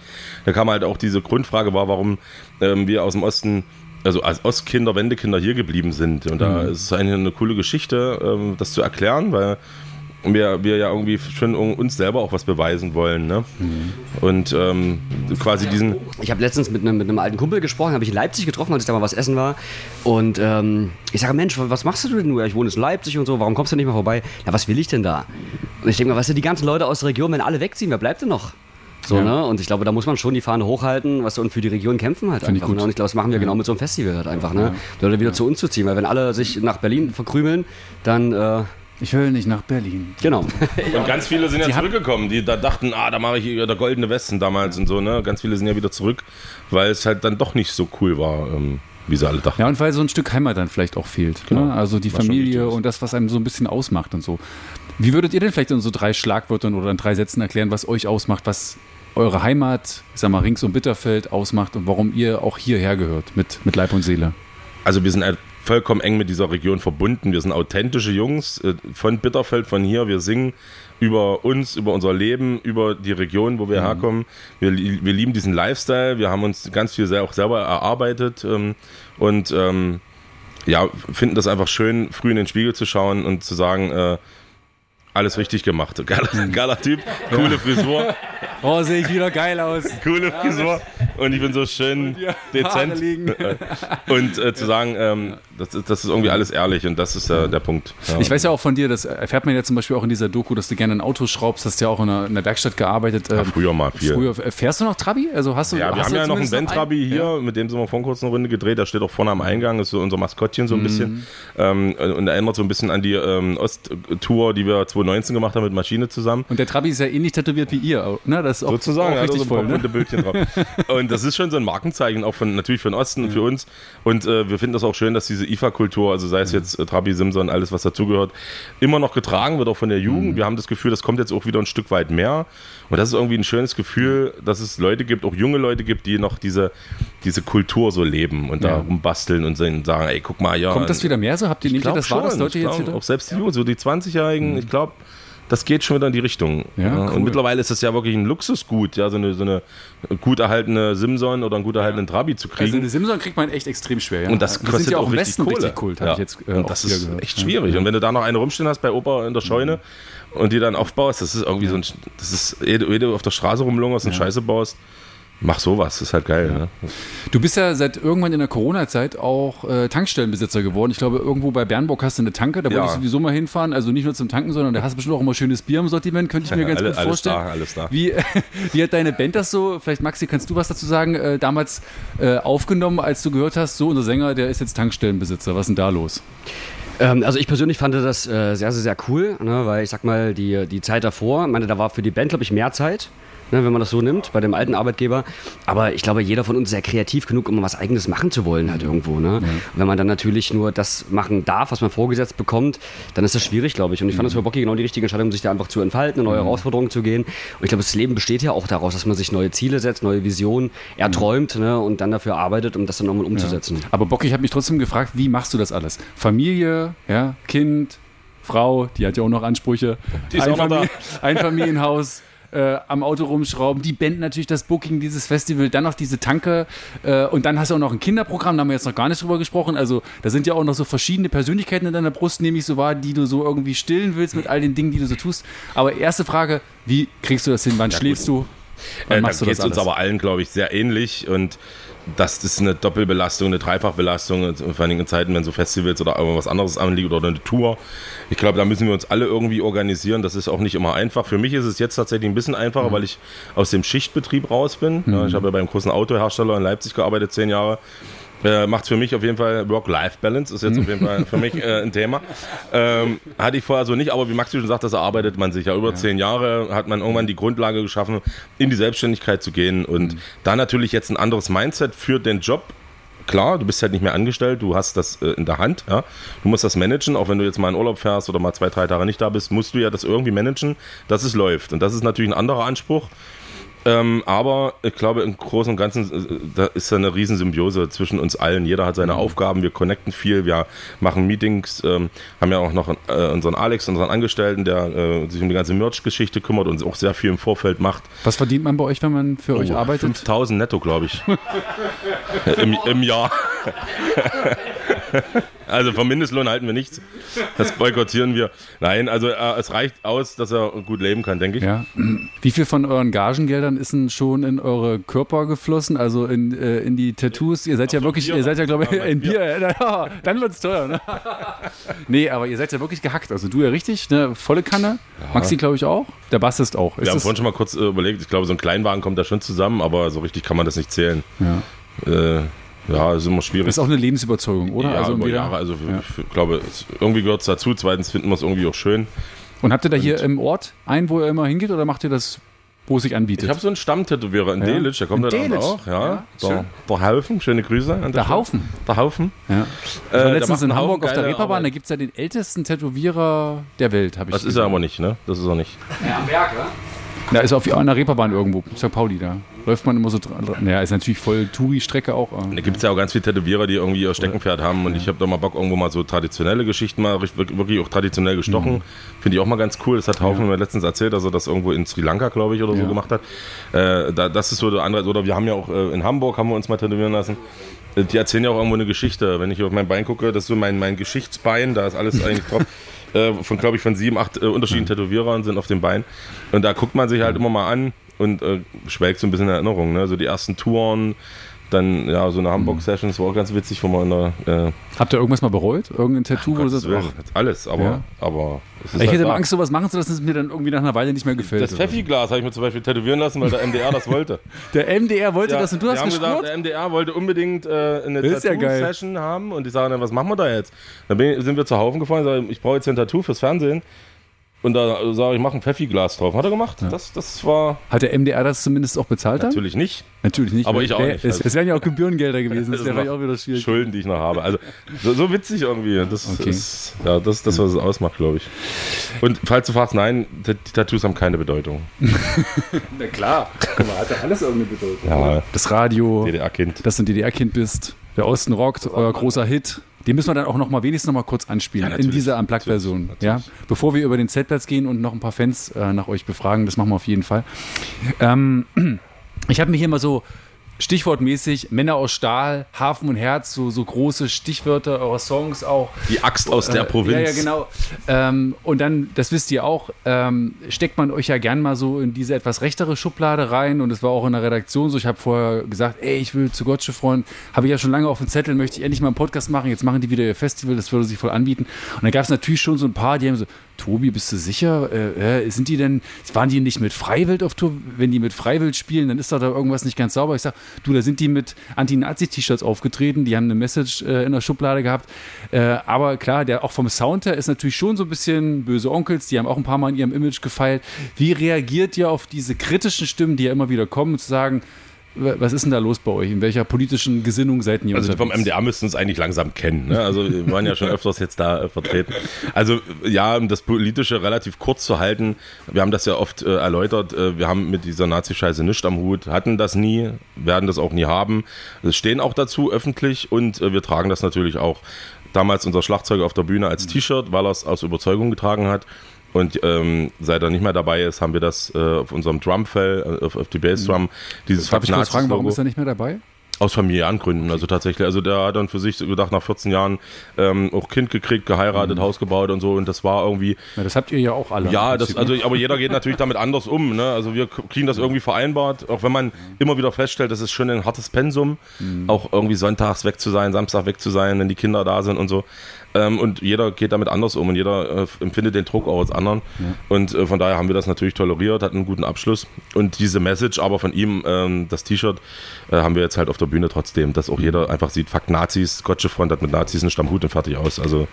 Da kam halt auch diese Grundfrage war, warum ähm, wir aus dem Osten also als Ostkinder, Wendekinder hier geblieben sind. Und Mhm. da ist es eigentlich eine coole Geschichte, ähm, das zu erklären, weil wir, wir ja irgendwie schon uns selber auch was beweisen wollen. Ne? Mhm. Und ähm, quasi diesen, Ich habe letztens mit einem, mit einem alten Kumpel gesprochen, habe ich in Leipzig getroffen, als ich da mal was essen war. Und ähm, ich sage, Mensch, was machst du denn nur? Ich wohne in Leipzig und so, warum kommst du nicht mal vorbei? Ja, was will ich denn da? Und ich denke mal, was sind die ganzen Leute aus der Region, wenn alle wegziehen, wer bleibt denn noch? So, Ja. ne? Und ich glaube, da muss man schon die Fahne hochhalten, was und für die Region kämpfen halt Finde ich einfach. gut. Ne? Und ich glaube, das machen wir genau mit so einem Festival halt einfach, ne? Die Leute wieder zu uns zu ziehen, weil wenn alle sich nach Berlin verkrümeln, dann äh, Ich will nicht nach Berlin. Genau. <laughs> Und ganz viele sind ja haben- zurückgekommen, die da dachten, ah, da mache ich hier der goldene Westen damals und so, ne? Ganz viele sind ja wieder zurück, weil es halt dann doch nicht so cool war, ähm, wie sie alle dachten. Ja, und weil so ein Stück Heimat dann vielleicht auch fehlt. Genau. Ne? Also die wichtig Familie und das, was einem so ein bisschen ausmacht und so. Wie würdet ihr denn vielleicht in so drei Schlagwörtern oder in drei Sätzen erklären, was euch ausmacht, was eure Heimat, ich sag mal, rings um Bitterfeld ausmacht und warum ihr auch hierher gehört mit, mit Leib und Seele? Also wir sind halt vollkommen eng mit dieser Region verbunden. Wir sind authentische Jungs äh, von Bitterfeld, von hier. Wir singen über uns, über unser Leben, über die Region, wo wir herkommen. Wir, wir lieben diesen Lifestyle. Wir haben uns ganz viel auch selber erarbeitet ähm, und ähm, ja, finden das einfach schön, früh in den Spiegel zu schauen und zu sagen, äh, alles richtig gemacht. Geiler, geiler Typ, coole Frisur, Oh, sehe ich wieder geil aus. coole Frisur und ich bin so schön dezent. Haare liegen. Und äh, zu sagen, ähm, das, ist, das ist irgendwie alles ehrlich und das ist äh, der Punkt. Ja. Ich weiß ja auch von dir, das erfährt man ja zum Beispiel auch in dieser Doku, dass du gerne ein Auto schraubst, hast ja auch in der, in der Werkstatt gearbeitet. Ja, ähm, früher mal viel. Früher, fährst du noch Trabi? Also hast du, Ja, wir haben ja noch einen Ventrabi hier, Ja. mit dem sind wir vor kurzem eine Runde gedreht. Der steht auch vorne am Eingang, ist so unser Maskottchen Mhm. so ein bisschen. Ähm, und erinnert so ein bisschen an die ähm, Osttour, die wir 2019 gemacht haben mit Maschine zusammen. Und der Trabi ist ja ähnlich tätowiert wie ihr. Ne? Das ist auch, Sozusagen, auch er richtig so ein paar voll. Ne? Bildchen drauf. <laughs> Und das ist schon so ein Markenzeichen, auch von, natürlich für den Osten und für uns. Und äh, wir finden das auch schön, dass diese IFA-Kultur, also sei es jetzt äh, Trabi, Simson, alles was dazugehört, immer noch getragen wird, auch von der Jugend. Wir haben das Gefühl, das kommt jetzt auch wieder ein Stück weit mehr. Und das ist irgendwie ein schönes Gefühl, dass es Leute gibt, auch junge Leute gibt, die noch diese, diese Kultur so leben und da Ja. rumbasteln und sagen, ey, guck mal, ja. Kommt das wieder mehr so? Habt ihr Ich nicht das war, dass schon. Leute Ich jetzt glaub, wieder? Auch selbst die Jugend, so die 20-Jährigen, ich glaube, das geht schon wieder in die Richtung. Ja, cool. Und mittlerweile ist es ja wirklich ein Luxusgut, ja, so eine, so eine gut erhaltene Simson oder einen gut erhaltenen Trabi zu kriegen. Also eine Simson kriegt man echt extrem schwer. Ja? und das Die kostet sind ja auch auch im richtig Westen Kohle. richtig Kult, habe Ja. ich jetzt äh, und das ist gehört. echt Ja. schwierig. Und wenn du da noch eine rumstehen hast bei Opa in der Scheune und die dann aufbaust, das ist irgendwie so ein, das ist, ehe du, ehe du auf der Straße rumlungerst und Scheiße baust, mach sowas, das ist halt geil. Ne? Du bist ja seit irgendwann in der Corona-Zeit auch äh, Tankstellenbesitzer geworden. Ich glaube, irgendwo bei Bernburg hast du eine Tanke, da Ja. ich sowieso mal hinfahren. Also nicht nur zum Tanken, sondern da hast du bestimmt auch immer schönes Bier im Sortiment, könnte ich mir <laughs> ganz Alle- gut alles vorstellen. da, alles da. Wie, <laughs> wie hat deine Band das so, vielleicht Maxi, kannst du was dazu sagen, äh, damals äh, aufgenommen, als du gehört hast, so unser Sänger, der ist jetzt Tankstellenbesitzer. Was ist denn da los? Ähm, also ich persönlich fand das äh, sehr, sehr, sehr cool, ne, weil ich sag mal, die, die Zeit davor, meine, da war für die Band, glaube ich, mehr Zeit. Ne, wenn man das so nimmt, bei dem alten Arbeitgeber. Aber ich glaube, jeder von uns ist sehr kreativ genug, um was Eigenes machen zu wollen, halt irgendwo. Ne? Und wenn man dann natürlich nur das machen darf, was man vorgesetzt bekommt, dann ist das schwierig, glaube ich. Und ich fand das für Bocky genau die richtige Entscheidung, sich da einfach zu entfalten, eine neue Herausforderungen zu gehen. Und ich glaube, das Leben besteht ja auch daraus, dass man sich neue Ziele setzt, neue Visionen erträumt ne, und dann dafür arbeitet, um das dann nochmal umzusetzen. Aber Bock, ich habe mich trotzdem gefragt, wie machst du das alles? Familie, ja, Kind, Frau, die hat ja auch noch Ansprüche. Die ist auch noch da. Einfamilienhaus. <laughs> Äh, am Auto rumschrauben, die Band natürlich, das Booking, dieses Festival, dann noch diese Tanke äh, und dann hast du auch noch ein Kinderprogramm, da haben wir jetzt noch gar nicht drüber gesprochen. Also da sind ja auch noch so verschiedene Persönlichkeiten in deiner Brust, nehme ich so wahr, die du so irgendwie stillen willst mit all den Dingen, die du so tust. Aber erste Frage, wie kriegst du das hin? Wann schläfst du? Wann Äh, da machst du geht das es uns aber allen, glaube ich, sehr ähnlich und das ist eine Doppelbelastung, eine Dreifachbelastung, vor allen Dingen in Zeiten, wenn so Festivals oder irgendwas anderes anliegt oder eine Tour. Ich glaube, da müssen wir uns alle irgendwie organisieren. Das ist auch nicht immer einfach. Für mich ist es jetzt tatsächlich ein bisschen einfacher, weil ich aus dem Schichtbetrieb raus bin. Ja, ich habe ja beim großen Autohersteller in Leipzig gearbeitet, zehn Jahre. Äh, macht für mich auf jeden Fall Work-Life-Balance, ist jetzt auf jeden Fall für mich <laughs> äh, ein Thema. Ähm, hatte ich vorher so nicht, aber wie Maxi schon sagt, das erarbeitet man sich ja über zehn Jahre, hat man irgendwann die Grundlage geschaffen, in die Selbstständigkeit zu gehen und da natürlich jetzt ein anderes Mindset für den Job. Klar, du bist halt nicht mehr angestellt, du hast das äh, in der Hand, ja. Du musst das managen, auch wenn du jetzt mal in Urlaub fährst oder mal zwei, drei Tage nicht da bist, musst du ja das irgendwie managen, dass es läuft. Und das ist natürlich ein anderer Anspruch. Ähm, aber ich glaube, im Großen und Ganzen äh, da ist da eine Riesensymbiose zwischen uns allen. Jeder hat seine Aufgaben, wir connecten viel, wir machen Meetings, ähm, haben ja auch noch äh, unseren Alex, unseren Angestellten, der äh, sich um die ganze Merch-Geschichte kümmert und auch sehr viel im Vorfeld macht. Was verdient man bei euch, wenn man für euch Oh, arbeitet? 5000 netto, glaube ich. <laughs> Im, Im Jahr. <laughs> <laughs> also vom Mindestlohn halten wir nichts. Das boykottieren wir. Nein, also äh, es reicht aus, dass er gut leben kann, denke ich. Ja. Wie viel von euren Gagengeldern ist denn schon in eure Körper geflossen, also in, äh, in die Tattoos? Ihr seid ja wirklich, Bier. ihr seid ja, glaube ich, Ja, in Bier. Bier. Ja, dann wird's teuer. Ne? nee, aber ihr seid ja wirklich gehackt. Also du ja richtig, ne? volle Kanne. Maxi, glaube ich, auch. Der Bassist auch. Ist Wir haben vorhin schon mal kurz äh, überlegt, ich glaube, so ein Kleinwagen kommt da schon zusammen, aber so richtig kann man das nicht zählen. ja. Äh, ja, ist immer schwierig. Das ist auch eine Lebensüberzeugung, oder? Ja, also über Jahre. Also Ja. ich glaube, es, irgendwie gehört es dazu. Zweitens finden wir es irgendwie auch schön. Und habt ihr da hier im Ort einen, wo ihr immer hingeht, oder macht ihr das, wo es sich anbietet? Ich habe so einen Stammtätowierer in Ja. Delitzsch, der kommt In da dann Delitzsch? auch. Ja, Ja, der, der Haufen, schöne Grüße. an Der Stelle. Haufen. Der Haufen. Ja. Äh, Ich war der letztens in Hamburg auf der Reeperbahn, da Arbeit. gibt es ja den ältesten Tätowierer der Welt, habe ich Das ist er aber nicht, ne? Das ist er nicht. Ja, am Berg, ja? Da ist auf einer Reeperbahn irgendwo, St. Pauli, da läuft man immer so dran. Ja, ist natürlich voll Touri-Strecke auch. Da gibt es ja auch ganz viele Tätowierer, die irgendwie ihr Steckenpferd haben. Und ich habe da mal Bock, irgendwo mal so traditionelle Geschichten mal wirklich auch traditionell gestochen. Mhm. Finde ich auch mal ganz cool. Das hat Haufen mir letztens erzählt, dass er das irgendwo in Sri Lanka, glaube ich, oder so Ja. gemacht hat. Äh, da, das ist so der andere. Oder wir haben ja auch äh, in Hamburg, haben wir uns mal tätowieren lassen. Äh, Die erzählen ja auch irgendwo eine Geschichte. Wenn ich auf mein Bein gucke, das ist so mein, mein Geschichtsbein, da ist alles eigentlich drauf. <laughs> Äh, von, glaube ich, von sieben, acht äh, unterschiedlichen Tätowierern sind auf dem Bein. Und da guckt man sich halt immer mal an und äh, schwelgt so ein bisschen in Erinnerung. Ne? So die ersten Touren, dann ja, so eine Hamburg-Session, das war auch ganz witzig, wo man der. Äh, Habt ihr irgendwas mal bereut? Irgendein Tattoo, wo du sagst, alles, aber, Ja. aber ich halt hätte da. Angst, sowas machen zu lassen, dass es mir dann irgendwie nach einer Weile nicht mehr gefällt. Das Pfeffi-Glas habe ich mir zum Beispiel tätowieren lassen, weil der MDR das wollte. <laughs> Der MDR wollte Ja, das und du hast gesagt, der MDR wollte unbedingt äh, eine ist ja. Tattoo-Session haben und die sagen dann, was machen wir da jetzt? Dann bin, sind wir zu Haufen gefahren und sagen, ich brauche jetzt ein Tattoo fürs Fernsehen. Und da sage ich, mache ein Pfeffi-Glas drauf. Hat er gemacht. Das, das war Hat der MDR das zumindest auch bezahlt dann? natürlich nicht. Natürlich nicht. Aber ich auch nicht. Es, Also- wären ja auch Gebührengelder gewesen, das <laughs> Das wäre auch wieder schwierig. Schulden, die ich noch habe. Also so, so witzig irgendwie. Das Okay. ist ja das, ist das, was es ausmacht, glaube ich. Und falls du fragst, nein, die die Tattoos haben keine Bedeutung. <laughs> Na klar. Guck mal, hat ja alles irgendeine Bedeutung. Ja, Das Radio, DDR-Kind. dass du ein DDR-Kind bist, der Osten rockt, euer großer Hit. Den müssen wir dann auch noch mal wenigstens noch mal kurz anspielen Ja, in dieser Unplugged-Version. Ja? Bevor wir über den Zeltplatz gehen und noch ein paar Fans äh, nach euch befragen, das machen wir auf jeden Fall. Ähm, <clears throat> ich habe mir hier mal so stichwortmäßig Männer aus Stahl, Hafen und Herz, so, so große Stichwörter eurer Songs auch. Die Axt aus der Äh, Provinz. Ja, ja, genau. Ähm, und dann, das wisst ihr auch, ähm, steckt man euch ja gern mal so in diese etwas rechtere Schublade rein. Und es war auch in der Redaktion so. Ich habe vorher gesagt, ey, ich will zu Gottsche Freund, habe ich ja schon lange auf dem Zettel, möchte ich endlich mal einen Podcast machen. Jetzt machen die wieder ihr Festival, das würde sich voll anbieten. Und dann gab es natürlich schon so ein paar, die haben so, Tobi, bist du sicher? Äh, äh, sind die denn, waren die nicht mit Freiwild auf Tour? Wenn die mit Freiwild spielen, dann ist doch da irgendwas nicht ganz sauber. Ich sag, du, da sind die mit Anti-Nazi-T-Shirts aufgetreten, die haben eine Message äh, in der Schublade gehabt. Äh, aber klar, der auch vom Sound her ist natürlich schon so ein bisschen böse Onkels, die haben auch ein paar Mal an ihrem Image gefeilt. Wie reagiert ihr auf diese kritischen Stimmen, die ja immer wieder kommen, zu sagen, was ist denn da los bei euch? In welcher politischen Gesinnung seid ihr Also vom? MDR müssten es eigentlich langsam kennen. Ne? Also wir waren ja schon öfters jetzt da äh, vertreten. Also ja, um das Politische relativ kurz zu halten, wir haben das ja oft äh, erläutert, äh, wir haben mit dieser Nazi-Scheiße nichts am Hut, hatten das nie, werden das auch nie haben. Wir stehen auch dazu öffentlich und äh, wir tragen das natürlich auch. Damals unser Schlagzeuger auf der Bühne als T-Shirt, weil er es aus Überzeugung getragen hat. Und ähm, seit er nicht mehr dabei ist, haben wir das äh, auf unserem Drumfell, äh, auf, auf die Bassdrum, dieses Darf ich kurz fragen, warum ist er nicht mehr dabei? Aus familiären Gründen, also tatsächlich. Also der hat dann für sich gedacht, nach 14 Jahren ähm, auch Kind gekriegt, geheiratet, Haus gebaut und so. Und das war irgendwie, Ja, das habt ihr ja auch alle. ja, das, also, aber jeder geht natürlich damit anders um. Ne? Also wir kriegen das irgendwie vereinbart, auch wenn man immer wieder feststellt, das ist schon ein hartes Pensum, auch irgendwie sonntags weg zu sein, Samstag weg zu sein, wenn die Kinder da sind und so. Ähm, und jeder geht damit anders um und jeder äh, empfindet den Druck auch als anderen. Und äh, von daher haben wir das natürlich toleriert, hatten einen guten Abschluss. Und diese Message aber von ihm, ähm, das T-Shirt, äh, haben wir jetzt halt auf der Bühne trotzdem, dass auch jeder einfach sieht, fuck Nazis, Gottsche Front hat mit Nazis einen Stammhut und fertig aus. Also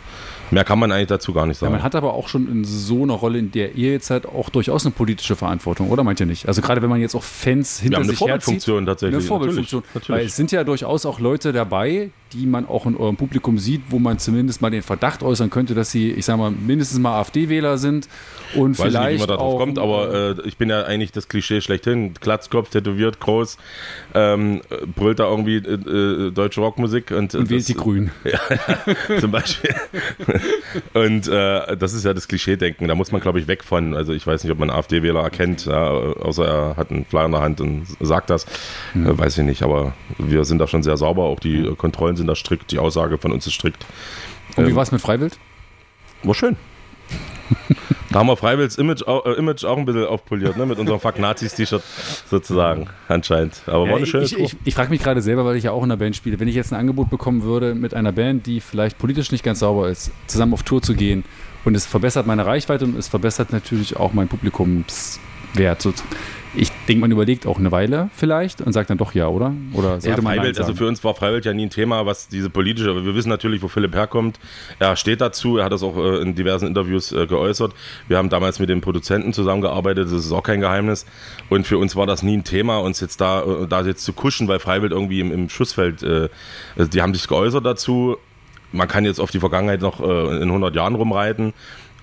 mehr kann man eigentlich dazu gar nicht Ja, sagen. man hat aber auch schon in so einer Rolle, in der ihr jetzt halt auch durchaus eine politische Verantwortung, oder meint ihr nicht? Also gerade wenn man jetzt auch Fans hinter haben eine sich herzieht. Vorbildfunktion tatsächlich, Eine Vorbildfunktion. natürlich, natürlich. Weil es sind ja durchaus auch Leute dabei, die man auch in eurem Publikum sieht, wo man zumindest mal den Verdacht äußern könnte, dass sie, ich sag mal, mindestens mal AfD-Wähler sind und Weiß vielleicht nicht, wie man da drauf auch, kommt, aber äh, ich bin ja eigentlich das Klischee schlechthin. Glatzkopf, tätowiert, groß, ähm, äh, brüllt da irgendwie äh, äh, deutsche Rockmusik und, und wählt die Grünen. <laughs> zum Beispiel. Und äh, das ist ja das Klischee-Denken. Da muss man, glaube ich, weg von. Also ich weiß nicht, ob man AfD-Wähler erkennt, ja, außer er hat einen Flyer in der Hand und sagt das. Äh, weiß ich nicht, aber wir sind da schon sehr sauber. Auch die Kontrollen sind da strikt, die Aussage von uns ist strikt. Und wie Ähm, war es mit Freiwild? war schön. Da haben wir Freiwills Image, äh, Image auch ein bisschen aufpoliert, ne? mit unserem Fuck Nazis-T-Shirt sozusagen, anscheinend. Aber war eine schöne ich Tour. ich, ich frage mich gerade selber, weil ich ja auch in einer Band spiele, wenn ich jetzt ein Angebot bekommen würde, mit einer Band, die vielleicht politisch nicht ganz sauber ist, zusammen auf Tour zu gehen und es verbessert meine Reichweite und es verbessert natürlich auch mein Publikumsbild wert. Ich denke, man überlegt auch eine Weile vielleicht und sagt dann doch ja, oder? Oder Ja, sollte man Nein Freiwild, also für uns war Freiwild ja nie ein Thema, was diese politische, aber wir wissen natürlich, wo Philipp herkommt. Er steht dazu, er hat das auch äh, in diversen Interviews äh, geäußert. Wir haben damals mit den Produzenten zusammengearbeitet, das ist auch kein Geheimnis. Und für uns war das nie ein Thema, uns jetzt da, äh, da jetzt zu kuschen, weil Freiwild irgendwie im, im Schussfeld, also die haben sich geäußert dazu. Man kann jetzt auf die Vergangenheit noch in 100 Jahren rumreiten.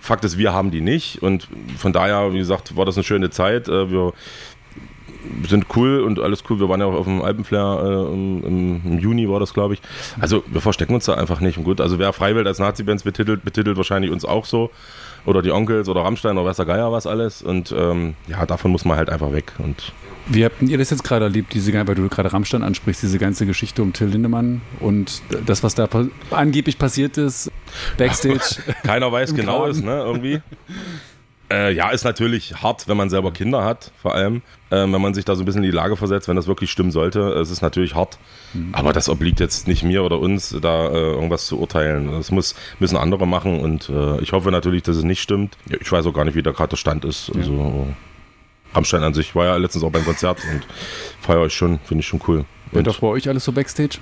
Fakt ist, wir haben die nicht und von daher, wie gesagt, war das eine schöne Zeit. Äh, wir sind cool und alles cool. Wir waren ja auch auf dem Alpenflair äh, im, im, Juni war das, glaube ich. Also wir verstecken uns da einfach nicht. Und gut, also wer Freiwild als Nazi-Bands betitelt, betitelt wahrscheinlich uns auch so. Oder die Onkels oder Rammstein oder weiß der Geier was alles. Und ähm, ja, davon muss man halt einfach weg. Und Wie habt ihr das jetzt gerade erlebt, diese, weil du gerade Rammstein ansprichst, diese ganze Geschichte um Till Lindemann und das, was da angeblich passiert ist, Backstage? <laughs> keiner weiß genau ist, ne, irgendwie. Äh, ja, ist natürlich hart, wenn man selber Kinder hat, vor allem. Ähm, wenn man sich da so ein bisschen in die Lage versetzt, wenn das wirklich stimmen sollte. Es ist natürlich hart. Aber das obliegt jetzt nicht mir oder uns, da äh, irgendwas zu urteilen. Das muss, müssen andere machen und äh, ich hoffe natürlich, dass es nicht stimmt. Ja, Ich weiß auch gar nicht, wie da gerade der Stand ist. Also, Rammstein an sich war ja letztens auch beim Konzert und feiere ich schon, finde ich schon cool. Wird doch bei euch alles so Backstage?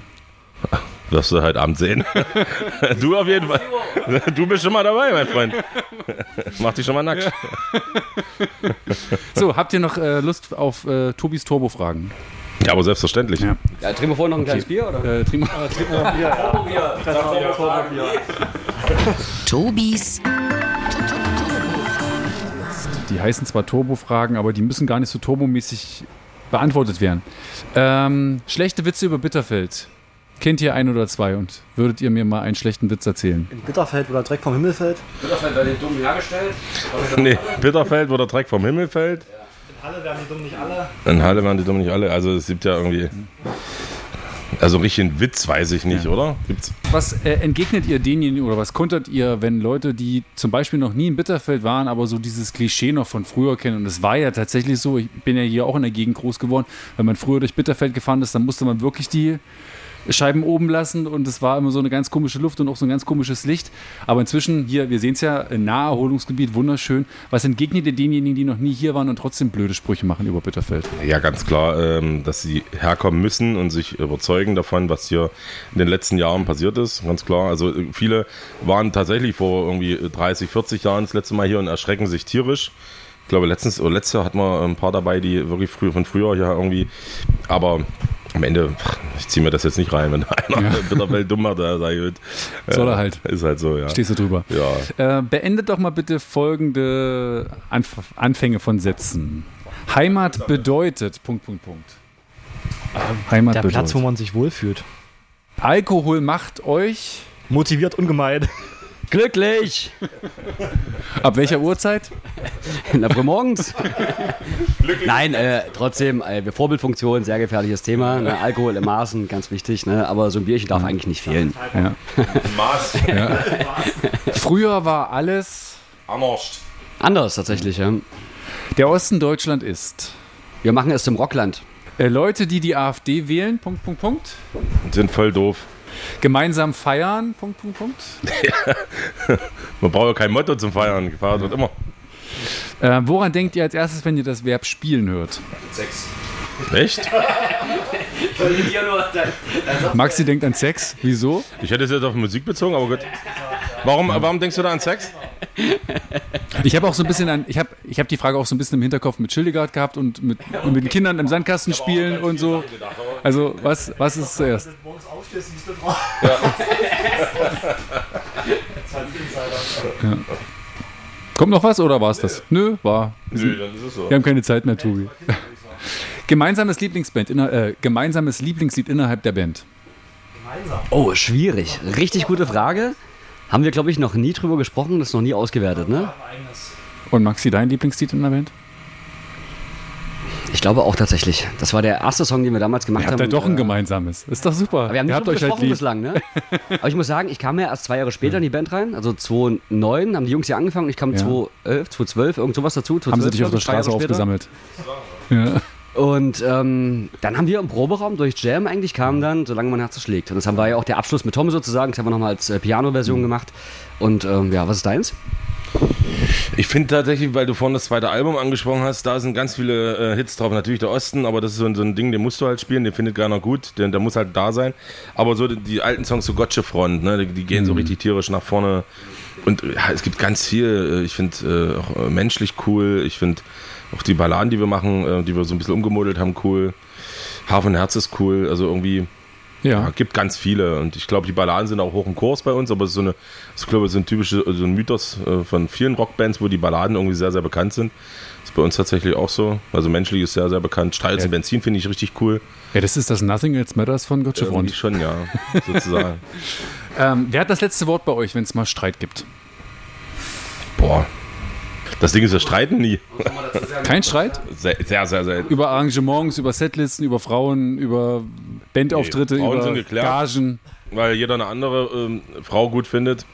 <laughs> Wirst du heute Abend sehen. <laughs> du auf jeden Fall. Du bist schon mal dabei, mein Freund. <laughs> Mach dich schon mal nackt. So, habt ihr noch äh, Lust auf äh, Tobis Turbo-Fragen? Ja, aber selbstverständlich. Ja. Ja, trinken wir vorher noch ein kleines Bier, oder? Äh, trinken Tobis Die heißen zwar Turbo-Fragen, aber die müssen gar nicht so turbomäßig beantwortet werden. Ähm, schlechte Witze über Bitterfeld. Kennt ihr ein oder zwei und würdet ihr mir mal einen schlechten Witz erzählen? In Bitterfeld, wo der Dreck vom Himmel fällt. Bitterfeld bei den Dummen hergestellt. <laughs> Nee, Bitterfeld, wo der Dreck vom Himmel fällt. In Halle werden die dumm nicht alle. In Halle waren die dumm nicht alle. Also es gibt ja irgendwie. Also richtig einen Witz weiß ich nicht, oder? Gibt's? Was äh, entgegnet ihr denjenigen oder was kontert ihr, wenn Leute, die zum Beispiel noch nie in Bitterfeld waren, aber so dieses Klischee noch von früher kennen? Und es war ja tatsächlich so, ich bin ja hier auch in der Gegend groß geworden, wenn man früher durch Bitterfeld gefahren ist, dann musste man wirklich die Scheiben oben lassen und es war immer so eine ganz komische Luft und auch so ein ganz komisches Licht. Aber inzwischen hier, wir sehen es ja, Naherholungsgebiet, wunderschön. Was entgegnet ihr denjenigen, die noch nie hier waren und trotzdem blöde Sprüche machen über Bitterfeld? Ja, ganz klar, ähm, dass sie herkommen müssen und sich überzeugen davon, was hier in den letzten Jahren passiert ist. Ganz klar. Also äh, viele waren tatsächlich vor irgendwie 30, 40 Jahren das letzte Mal hier und erschrecken sich tierisch. Ich glaube, letztens oder letztes Jahr hatten wir ein paar dabei, die wirklich früh, von früher hier irgendwie. Aber am Ende, ich ziehe mir das jetzt nicht rein, wenn <laughs> einer Ja. Bitterfeld dumm macht, da sage ich, Soll er äh, halt. Ist halt so, ja. Stehst du drüber? Ja. Äh, beendet doch mal bitte folgende Anf Anfänge von Sätzen. Heimat bedeutet. Punkt, Punkt, Punkt. Heimat Der bedeutet. Platz, wo man sich wohlfühlt. Alkohol macht euch. Motiviert ungemein. Glücklich! Ab welcher Uhrzeit? In der Früh morgens. Nein, äh, trotzdem, äh, wir Vorbildfunktion, sehr gefährliches Thema. Ne? Alkohol im Maßen, ganz wichtig. Ne? Aber so ein Bierchen darf eigentlich nicht fehlen. Ja. Maß. Ja. Früher war alles. Amorscht. Anders tatsächlich, ja. Der Osten Deutschland ist. Wir machen es zum Rockland. Äh, Leute, die die AfD wählen. Punkt, Punkt, Punkt. Sind voll doof. Gemeinsam feiern. Punkt, Punkt, Punkt. <laughs> Man braucht ja kein Motto zum Feiern. Gefeiert wird immer. Äh, woran denkt ihr als erstes, wenn ihr das Verb spielen hört? Sex. Echt? Maxi denkt an Sex. Wieso? Ich hätte es jetzt auf Musik bezogen, aber gut. Warum, warum denkst du da an Sex? Ich habe auch so ein bisschen an, ich habe ich hab die Frage auch so ein bisschen im Hinterkopf mit Schildegard gehabt und mit, und mit den Kindern im Sandkasten spielen und so. Also, was, was ist zuerst? <laughs> Ja. Kommt noch was oder war es das? Nö, war. Nö, dann ist es so. Wir haben keine Zeit mehr, Tobi. Gemeinsames Lieblingsband, inner, äh, gemeinsames Lieblingslied innerhalb der Band. Oh, schwierig. Richtig gute Frage. Haben wir, glaube ich, noch nie drüber gesprochen, das ist noch nie ausgewertet, ne? Und Maxi, dein Lieblingslied in der Band? Ich glaube auch tatsächlich. Das war der erste Song, den wir damals gemacht Ihr habt haben. ja doch ein Äh, gemeinsames. Ist doch super. Aber wir haben Ihr nicht habt drüber euch halt lieb. bislang, ne? <laughs> Aber ich muss sagen, ich kam ja erst zwei Jahre später in die Band rein. Also 2009 haben die Jungs hier angefangen. Ich kam Ja. 2011, 2012, irgend sowas dazu. Haben sie 2012, dich auf der Straße aufgesammelt? Ja. Und ähm, dann haben wir im Proberaum durch Jam eigentlich kam dann, solange mein Herz schlägt. Und das haben wir ja auch der Abschluss mit Tom sozusagen. Das haben wir nochmal als äh, Piano-Version gemacht. Und ähm, ja, was ist deins? Ich finde tatsächlich, weil du vorhin das zweite Album angesprochen hast, da sind ganz viele äh, Hits drauf. Natürlich der Osten, aber das ist so, ein- so ein Ding, den musst du halt spielen, den findet keiner gut, der, der muss halt da sein. Aber so die, die alten Songs, so Gotcha Front, ne, die, die gehen so richtig tierisch nach vorne. Und ja, es gibt ganz viel, äh, ich finde äh, auch äh, menschlich cool, ich finde auch die Balladen, die wir machen, äh, die wir so ein bisschen umgemodelt haben, cool. Hafen Herz ist cool, also irgendwie ja, Ja. gibt ganz viele und ich glaube, die Balladen sind auch hoch im Kurs bei uns, aber es ist so eine, ich glaube, so ein typischer so ein Mythos äh, von vielen Rockbands, wo die Balladen irgendwie sehr, sehr bekannt sind. ist bei uns tatsächlich auch so. Also menschlich ist sehr, sehr bekannt. Streits und Benzin finde ich richtig cool. Ja, das ist das Nothing Else Matters von Gotcha Front. schon, ja, sozusagen. <laughs> Ähm, wer hat das letzte Wort bei euch, wenn es mal Streit gibt? Boah. Das Ding ist, wir streiten nie. Kein Streit? Sehr, sehr, sehr selten. Über Arrangements, über Setlisten, über Frauen, über Bandauftritte, Nee, über geklärt. Gagen. Weil jeder eine andere ähm, Frau gut findet.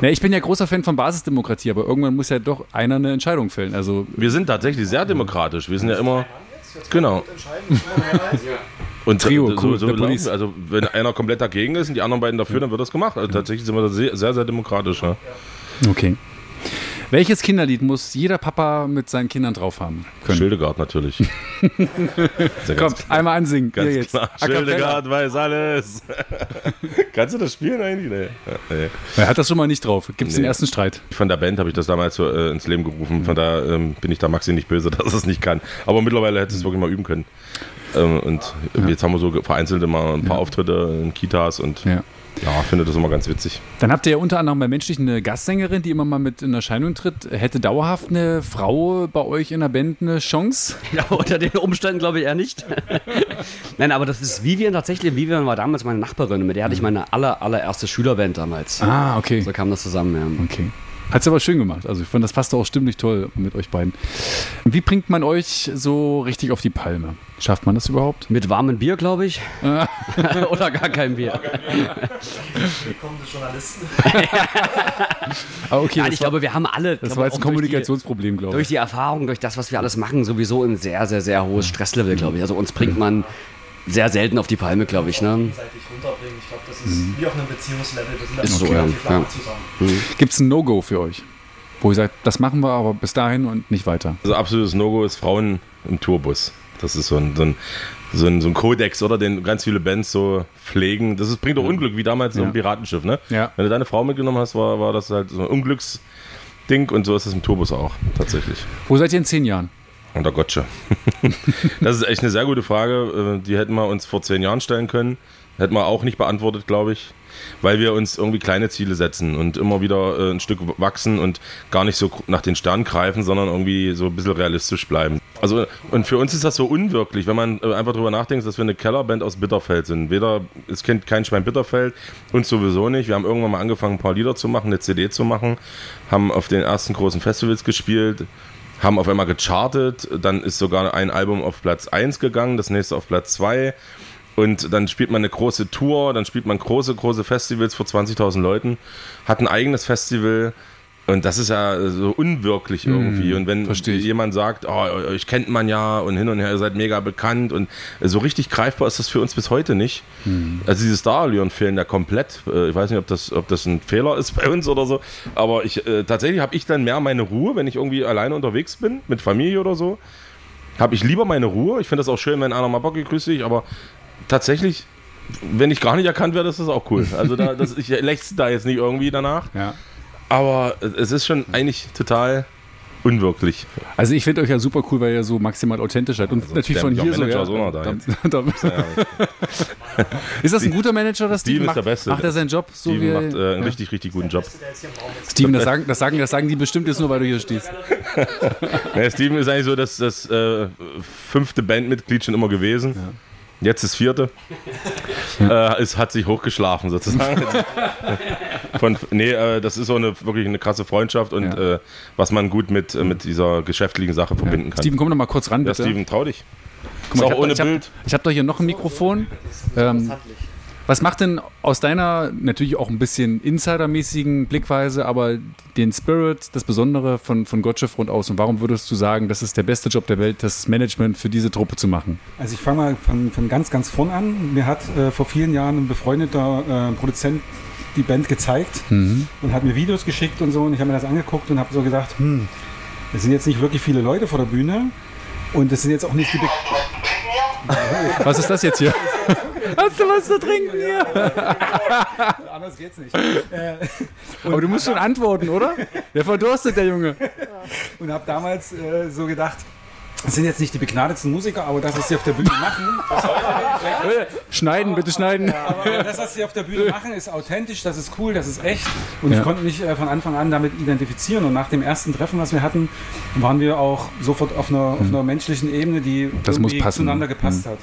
Ja, ich bin ja großer Fan von Basisdemokratie, aber irgendwann muss ja doch einer eine Entscheidung fällen. Also Wir sind tatsächlich sehr demokratisch. Wir sind ja immer. Genau. Und Trio, so, cool, so der laufen. Also wenn einer komplett dagegen ist und die anderen beiden dafür, dann wird das gemacht. Also tatsächlich sind wir da sehr, sehr, sehr demokratisch. Ja. Okay. Welches Kinderlied muss jeder Papa mit seinen Kindern drauf haben können? Schildegard natürlich. <laughs> Sehr Komm, einmal ansingen. ganz Hier klar. Schildegard weiß alles. <laughs> Kannst du das spielen eigentlich? Nee. Ja, nee. Wer hat das schon mal nicht drauf? Gibt es den Nee. ersten Streit? Von der Band habe ich das damals so, äh, ins Leben gerufen. Von da ähm, bin ich da Maxi nicht böse, <laughs> dass es nicht kann. Aber mittlerweile hätte es wirklich mal üben können. Ähm, und jetzt haben wir so vereinzelt immer ein paar Auftritte in Kitas und Ja. Ja, finde das immer ganz witzig. Dann habt ihr ja unter anderem bei Menschlich eine Gastsängerin, die immer mal mit in Erscheinung tritt. Hätte dauerhaft eine Frau bei euch in der Band eine Chance? <laughs> Ja, unter den Umständen glaube ich eher nicht. <laughs> Nein, aber das ist Vivian tatsächlich. Vivian war damals meine Nachbarin. Mit der hatte ich meine aller, allererste Schülerband damals. Ah, okay. So kam das zusammen, ja. Okay. Hat sie aber schön gemacht. Also ich fand, das passte auch stimmlich toll mit euch beiden. Wie bringt man euch so richtig auf die Palme? Schafft man das überhaupt? Mit warmem Bier, glaube ich. <laughs> <laughs> Oder gar kein Bier. Willkommen Journalisten. <laughs> Ah, okay, Nein, ich war, glaube, wir haben alle. das war jetzt ein durch Kommunikationsproblem, glaube Durch ich. die Erfahrung, durch das, was wir alles machen, sowieso ein sehr, sehr, sehr hohes Stresslevel, glaube ich. Also uns bringt man sehr selten auf die Palme, glaube ich. Ne? Runterbringen. Ich glaube, das ist wie auf einem Beziehungslevel. Ist so, ja. lange Ja. zusammen. Gibt es ein No-Go für euch? Wo ihr sagt, das machen wir aber bis dahin und nicht weiter. Also absolutes No-Go ist Frauen im Tourbus. Das ist so ein, so ein, so ein, so ein Kodex, oder? Den ganz viele Bands so pflegen. Das ist, bringt auch Unglück, wie damals so Ja. ein Piratenschiff, ne? Ja. Wenn du deine Frau mitgenommen hast, war, war das halt so ein Unglücksding und so ist es im Tourbus auch, tatsächlich. Wo seid ihr in zehn Jahren? Unter Gotcha. <laughs> das ist echt eine sehr gute Frage. Äh, Die hätten wir uns vor zehn Jahren stellen können. Hätten wir auch nicht beantwortet, glaube ich. Weil wir uns irgendwie kleine Ziele setzen und immer wieder äh, ein Stück wachsen und gar nicht so nach den Sternen greifen, sondern irgendwie so ein bisschen realistisch bleiben. Also, und für uns ist das so unwirklich, wenn man äh, einfach drüber nachdenkt, dass wir eine Kellerband aus Bitterfeld sind. Weder, es kennt kein Schwein Bitterfeld, uns sowieso nicht. Wir haben irgendwann mal angefangen, ein paar Lieder zu machen, eine CD zu machen, haben auf den ersten großen Festivals gespielt, haben auf einmal gechartet, dann ist sogar ein Album auf Platz 1 gegangen, das nächste auf Platz 2 und dann spielt man eine große Tour, dann spielt man große, große Festivals vor 20.000 Leuten, hat ein eigenes Festival und das ist ja so unwirklich irgendwie. und wenn jemand sagt, oh, euch kennt man ja und hin und her, ihr seid mega bekannt und so richtig greifbar ist das für uns bis heute nicht. Also diese Starlion fehlen ja komplett. Äh, Ich weiß nicht, ob das, ob das ein Fehler ist <laughs> bei uns oder so, aber ich, äh, tatsächlich habe ich dann mehr meine Ruhe, wenn ich irgendwie alleine unterwegs bin, mit Familie oder so. Habe ich lieber meine Ruhe. Ich finde das auch schön, wenn einer mal Bock grüßt dich, aber tatsächlich, wenn ich gar nicht erkannt werde, ist das auch cool. Also da, das, ich <laughs> lächze da jetzt nicht irgendwie danach. Ja. Aber es ist schon eigentlich total unwirklich. Also ich finde euch ja super cool, weil ihr so maximal authentisch seid. Und natürlich der- von hier so. <laughs> Ja, ist da da, da, ist das ein guter Manager, das Steven? Steven ist macht, der Beste. Macht er seinen Job so Steven wie macht äh, einen ja. richtig, richtig guten Job. Steven, das sagen, das, sagen, das sagen die bestimmt jetzt nur, weil du hier stehst. <laughs> Ja, Steven ist eigentlich so das, das äh, fünfte Bandmitglied schon immer gewesen. Jetzt das vierte. Äh, es hat sich hochgeschlafen sozusagen. <laughs> Von, nee, äh, das ist so eine wirklich eine krasse Freundschaft und Ja. äh, was man gut mit, äh, mit dieser geschäftlichen Sache verbinden kann. Steven, komm doch mal kurz ran, ja, bitte. Steven, trau dich. Guck mal, Ist auch ohne ich hab, Bild. Ich habe doch hier noch ein Mikrofon. Ähm, was macht denn aus deiner natürlich auch ein bisschen insidermäßigen Blickweise, aber den Spirit, das Besondere von, von Gotcha Front aus? Und warum würdest du sagen, das ist der beste Job der Welt, das Management für diese Truppe zu machen? Also ich fange mal von, von ganz, ganz vorn an. Mir hat äh, vor vielen Jahren ein befreundeter äh, Produzent die Band gezeigt Mhm. und hat mir Videos geschickt und so. Und ich habe mir das angeguckt und habe so gedacht, hm, es sind jetzt nicht wirklich viele Leute vor der Bühne. Und es sind jetzt auch nicht die... Be Was ist das jetzt hier? Hast du was zu trinken hier? <laughs> Anders geht's nicht. Äh, Aber du musst schon antworten, oder? Der verdurstet, der Junge. und habe damals äh, so gedacht, es sind jetzt nicht die begnadetsten Musiker, aber das, was sie auf der Bühne machen, Schneiden, bitte schneiden. aber das, was sie auf der Bühne machen, ist authentisch, das ist cool, das ist echt. Und Ja. ich konnte mich äh, von Anfang an damit identifizieren. Und nach dem ersten Treffen, was wir hatten, waren wir auch sofort auf einer, auf einer menschlichen Ebene, die. Das irgendwie zueinander gepasst Mhm. hat.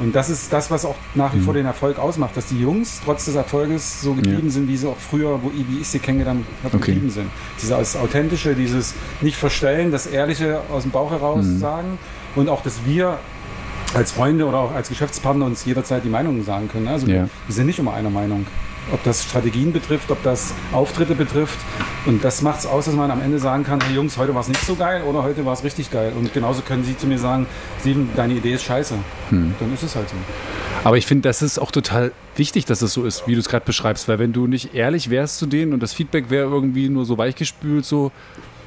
Und das ist das, was auch nach wie vor den Erfolg ausmacht, dass die Jungs trotz des Erfolges so geblieben sind, wie sie auch früher, wo wie ich sie kennengelernt habe, Okay. geblieben sind. Dieses Authentische, dieses nicht verstellen, das Ehrliche aus dem Bauch heraus Mhm. sagen und auch, dass wir als Freunde oder auch als Geschäftspartner uns jederzeit die Meinungen sagen können. Also Ja. wir sind nicht immer einer Meinung. Ob das Strategien betrifft, ob das Auftritte betrifft. Und das macht es aus, dass man am Ende sagen kann, hey Jungs, heute war es nicht so geil oder heute war es richtig geil. Und genauso können sie zu mir sagen, Steven, deine Idee ist scheiße. Hm. Dann ist es halt so. Aber ich finde, das ist auch total wichtig, dass es so ist, wie du es gerade beschreibst. Weil wenn du nicht ehrlich wärst zu denen und das Feedback wäre irgendwie nur so weichgespült, so,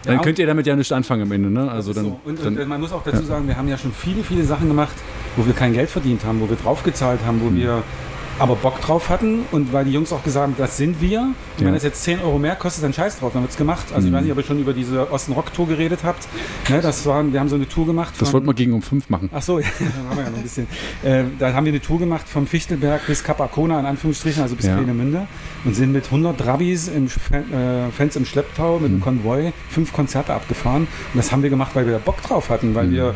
dann Ja. könnt ihr damit ja nicht anfangen am Ende. Ne? Also dann, So. Und, dann und man muss auch dazu ja. sagen, wir haben ja schon viele, viele Sachen gemacht, wo wir kein Geld verdient haben, wo wir draufgezahlt haben, Hm. wo wir aber Bock drauf hatten und weil die Jungs auch gesagt haben, das sind wir. Und Ja. wenn das jetzt 10 Euro mehr kostet, dann scheiß drauf, dann wird's gemacht. Also ich Mhm. weiß nicht, ob ihr schon über diese Osten-Rock-Tour geredet habt. Ne, das waren, wir haben so eine Tour gemacht. das wollten wir gegen um fünf machen. Ach so, <laughs> ja, dann haben wir ja noch ein bisschen. Äh, da haben wir eine Tour gemacht vom Fichtelberg bis Kap Arkona in Anführungsstrichen, also bis Ja. Peenemünde und sind mit 100 Rabis, im, äh, Fans im Schlepptau, mit einem Mhm. Konvoi fünf Konzerte abgefahren. Und das haben wir gemacht, weil wir da Bock drauf hatten, weil Mhm. wir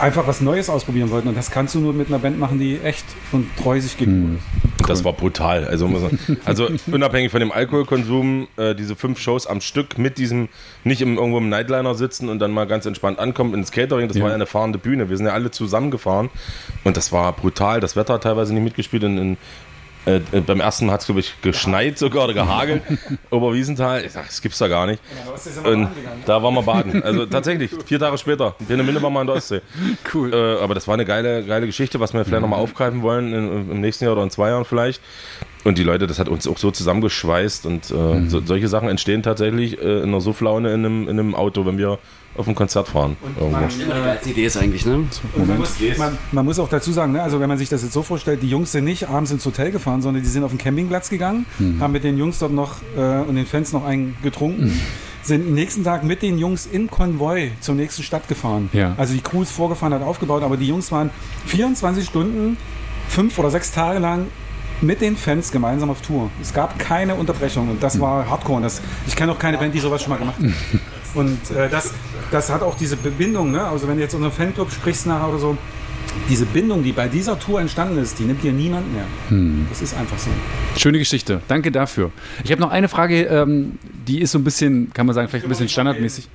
einfach was Neues ausprobieren wollten. Und das kannst du nur mit einer Band machen, die echt und treu sich gegenüber Mhm. ist. Das war brutal. Also, muss man, also unabhängig von dem Alkoholkonsum, äh, diese fünf Shows am Stück mit diesem, nicht im, irgendwo im Nightliner sitzen und dann mal ganz entspannt ankommen ins Catering, das Ja. war ja eine fahrende Bühne. Wir sind ja alle zusammengefahren und das war brutal. Das Wetter hat teilweise nicht mitgespielt. In, in, äh, äh, beim ersten hat es, glaube ich, geschneit sogar oder gehagelt. <laughs> Oberwiesenthal, ich sag, das gibt's da gar nicht. Und da waren wir baden. Also tatsächlich, vier Tage später. In Peenemünde waren wir an der Ostsee. <laughs> Cool. Äh, aber das war eine geile, geile Geschichte, was wir vielleicht nochmal aufgreifen wollen in, im nächsten Jahr oder in zwei Jahren vielleicht. Und die Leute, das hat uns auch so zusammengeschweißt und äh, so, solche Sachen entstehen tatsächlich äh, in einer Sufflaune in einem, in einem Auto, wenn wir auf ein Konzert fahren. irgendwo. Die Idee ist eigentlich, ne? Und man, muss, man, man muss auch dazu sagen, ne, also wenn man sich das jetzt so vorstellt, die Jungs sind nicht abends ins Hotel gefahren, sondern die sind auf den Campingplatz gegangen, Mhm. haben mit den Jungs dort noch äh, und den Fans noch einen getrunken, sind am nächsten Tag mit den Jungs im Konvoi zur nächsten Stadt gefahren. Ja. Also die Crew ist vorgefahren, hat aufgebaut, aber die Jungs waren 24 Stunden, fünf oder sechs Tage lang mit den Fans gemeinsam auf Tour. Es gab keine Unterbrechung und das war Hardcore. Und das, ich kenne auch keine Band, die sowas schon mal gemacht hat. <laughs> Und äh, das, das hat auch diese Bindung, ne? also wenn du jetzt unseren Fanclub sprichst nachher oder so, diese Bindung, die bei dieser Tour entstanden ist, die nimmt dir niemand mehr. Hm. Das ist einfach so. Schöne Geschichte. Danke dafür. Ich habe noch eine Frage, ähm, die ist so ein bisschen, kann man sagen, vielleicht ein bisschen standardmäßig.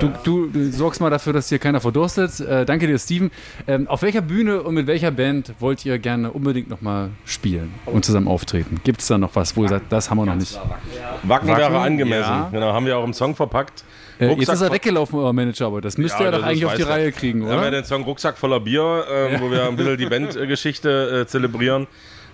Du, du, du sorgst mal dafür, dass hier keiner verdurstet. Äh, danke dir, Steven. Ähm, auf welcher Bühne und mit welcher Band wollt ihr gerne unbedingt nochmal spielen und zusammen auftreten? Gibt es da noch was, wo ihr sagt, das haben wir noch nicht? Wacken wäre Wacken, angemessen. ja. Genau, haben wir auch im Song verpackt. Äh, jetzt ist er weggelaufen, euer Manager, aber das müsste Ja, er doch eigentlich auf die. Reihe kriegen, Wir haben ja oder? den Song Rucksack voller Bier, ähm, wo wir ein bisschen die Bandgeschichte äh, zelebrieren.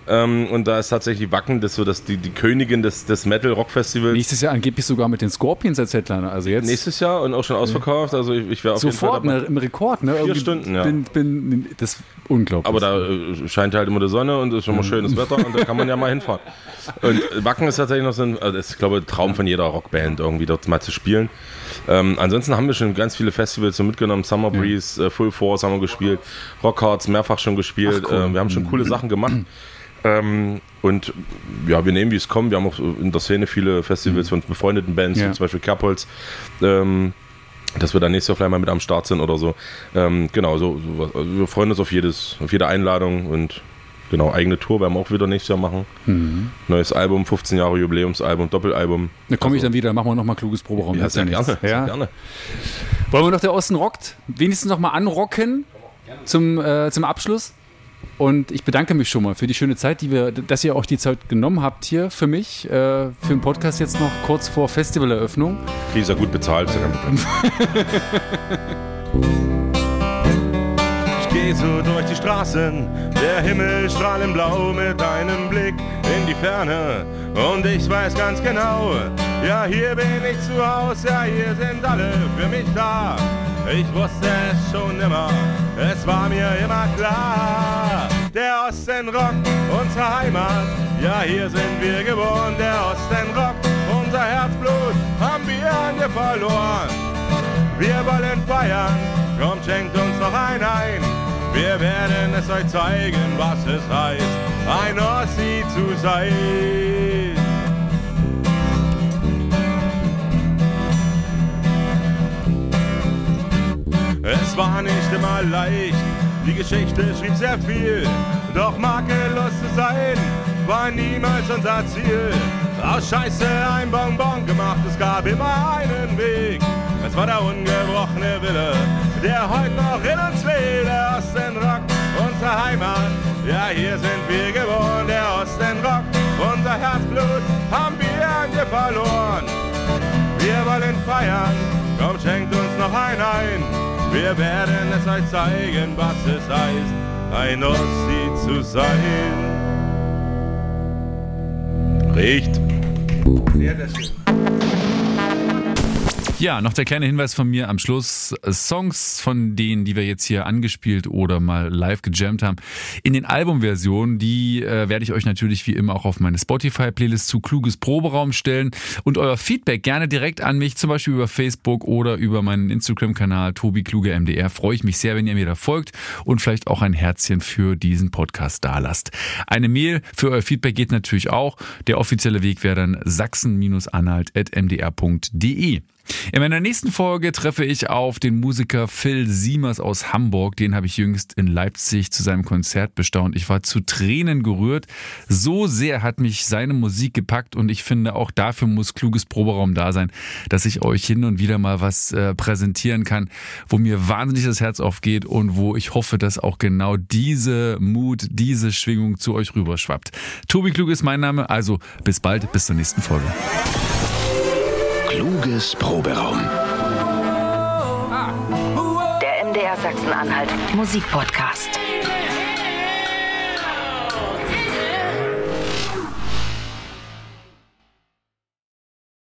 Ähm, und da ist tatsächlich Wacken das so das, die, die Königin des, des Metal-Rock-Festivals. Nächstes Jahr angeblich sogar mit den Scorpions als Headliner. Also jetzt Nächstes Jahr und auch schon ausverkauft. Also ich, ich wäre auf sofort jeden Fall ne, dabei. im Rekord, ne? Vier Irgendwie Stunden, ja. Bin, bin, das ist unglaublich. Aber da äh, scheint halt immer die Sonne und es ist schon mal schönes Wetter und da kann man ja mal hinfahren. <laughs> Und Wacken ist tatsächlich noch so ein, also das ist, glaube ich, Traum von jeder Rockband, irgendwie dort mal zu spielen. Ähm, ansonsten haben wir schon ganz viele Festivals so mitgenommen. Summer Breeze, äh, Full Force haben wir gespielt, Rockhards mehrfach schon gespielt. Ach, cool. äh, wir haben schon coole Sachen gemacht. <clears throat> Ähm, und ja, wir nehmen, wie es kommt. Wir haben auch in der Szene viele Festivals von befreundeten Bands, Ja. wie zum Beispiel Kerbholz. Ähm, dass wir dann nächstes Jahr vielleicht mal mit am Start sind oder so. Ähm, genau, so, so also wir freuen uns auf jedes, auf jede Einladung und genau, eigene Tour werden wir auch wieder nächstes Jahr machen. Mhm. Neues Album, 15 Jahre Jubiläumsalbum, Doppelalbum. Da komme ich dann wieder, machen wir nochmal kluges Proberaum. Ja, sehr nichts. gerne, Ja. gerne. Wollen wir noch der Osten rockt? Wenigstens noch mal anrocken zum, äh, zum Abschluss. Und ich bedanke mich schon mal für die schöne Zeit, die wir, dass ihr euch die Zeit genommen habt hier für mich, äh, für den Podcast jetzt noch kurz vor Festivaleröffnung. Krieg ich ja gut bezahlt, ist ja kein Problem. <laughs> So durch die Straßen, der Himmel strahlend blau mit deinem Blick in die Ferne. Und ich weiß ganz genau, ja hier bin ich zu Hause, ja hier sind alle für mich da. Ich wusste es schon immer, es war mir immer klar. Der Osten rockt unsere Heimat, ja hier sind wir geboren. Der Osten rockt unser Herzblut, haben wir an dir verloren. Wir wollen feiern, kommt schenkt uns noch ein ein. Wir werden es euch zeigen, was es heißt, ein Ossi zu sein. Es war nicht immer leicht, die Geschichte schrieb sehr viel, doch makellos zu sein war niemals unser Ziel. Aus Scheiße ein Bonbon gemacht, es gab immer einen Weg. Es war der ungebrochene Wille, der heute noch in uns lebt. Der Osten rockt unsere Heimat, ja hier sind wir geboren. Der Osten rockt unser Herzblut, haben wir an dir verloren. Wir wollen feiern, komm schenkt uns noch ein ein. Wir werden es euch zeigen, was es heißt, ein Ossi zu sein. Riecht. Sehr, sehr schön. Ja, noch der kleine Hinweis von mir am Schluss. Songs von denen, die wir jetzt hier angespielt oder mal live gejammt haben, in den Albumversionen, die äh, werde ich euch natürlich wie immer auch auf meine Spotify-Playlist zu Kluges Proberaum stellen und euer Feedback gerne direkt an mich, zum Beispiel über Facebook oder über meinen Instagram-Kanal Tobi Kluge MDR. Freue ich mich sehr, wenn ihr mir da folgt und vielleicht auch ein Herzchen für diesen Podcast dalasst. Eine Mail für euer Feedback geht natürlich auch. Der offizielle Weg wäre dann sachsen-anhalt.mdr.de. In meiner nächsten Folge treffe ich auf den Musiker Phil Siemers aus Hamburg. Den habe ich jüngst in Leipzig zu seinem Konzert bestaunt. Ich war zu Tränen gerührt. So sehr hat mich seine Musik gepackt und ich finde, auch dafür muss kluges Proberaum da sein, dass ich euch hin und wieder mal was äh, präsentieren kann, wo mir wahnsinnig das Herz aufgeht und wo ich hoffe, dass auch genau diese Mut, diese Schwingung zu euch rüberschwappt. Tobi Klug ist mein Name, also bis bald, bis zur nächsten Folge. Kluges Proberaum. Der MDR Sachsen-Anhalt Musikpodcast.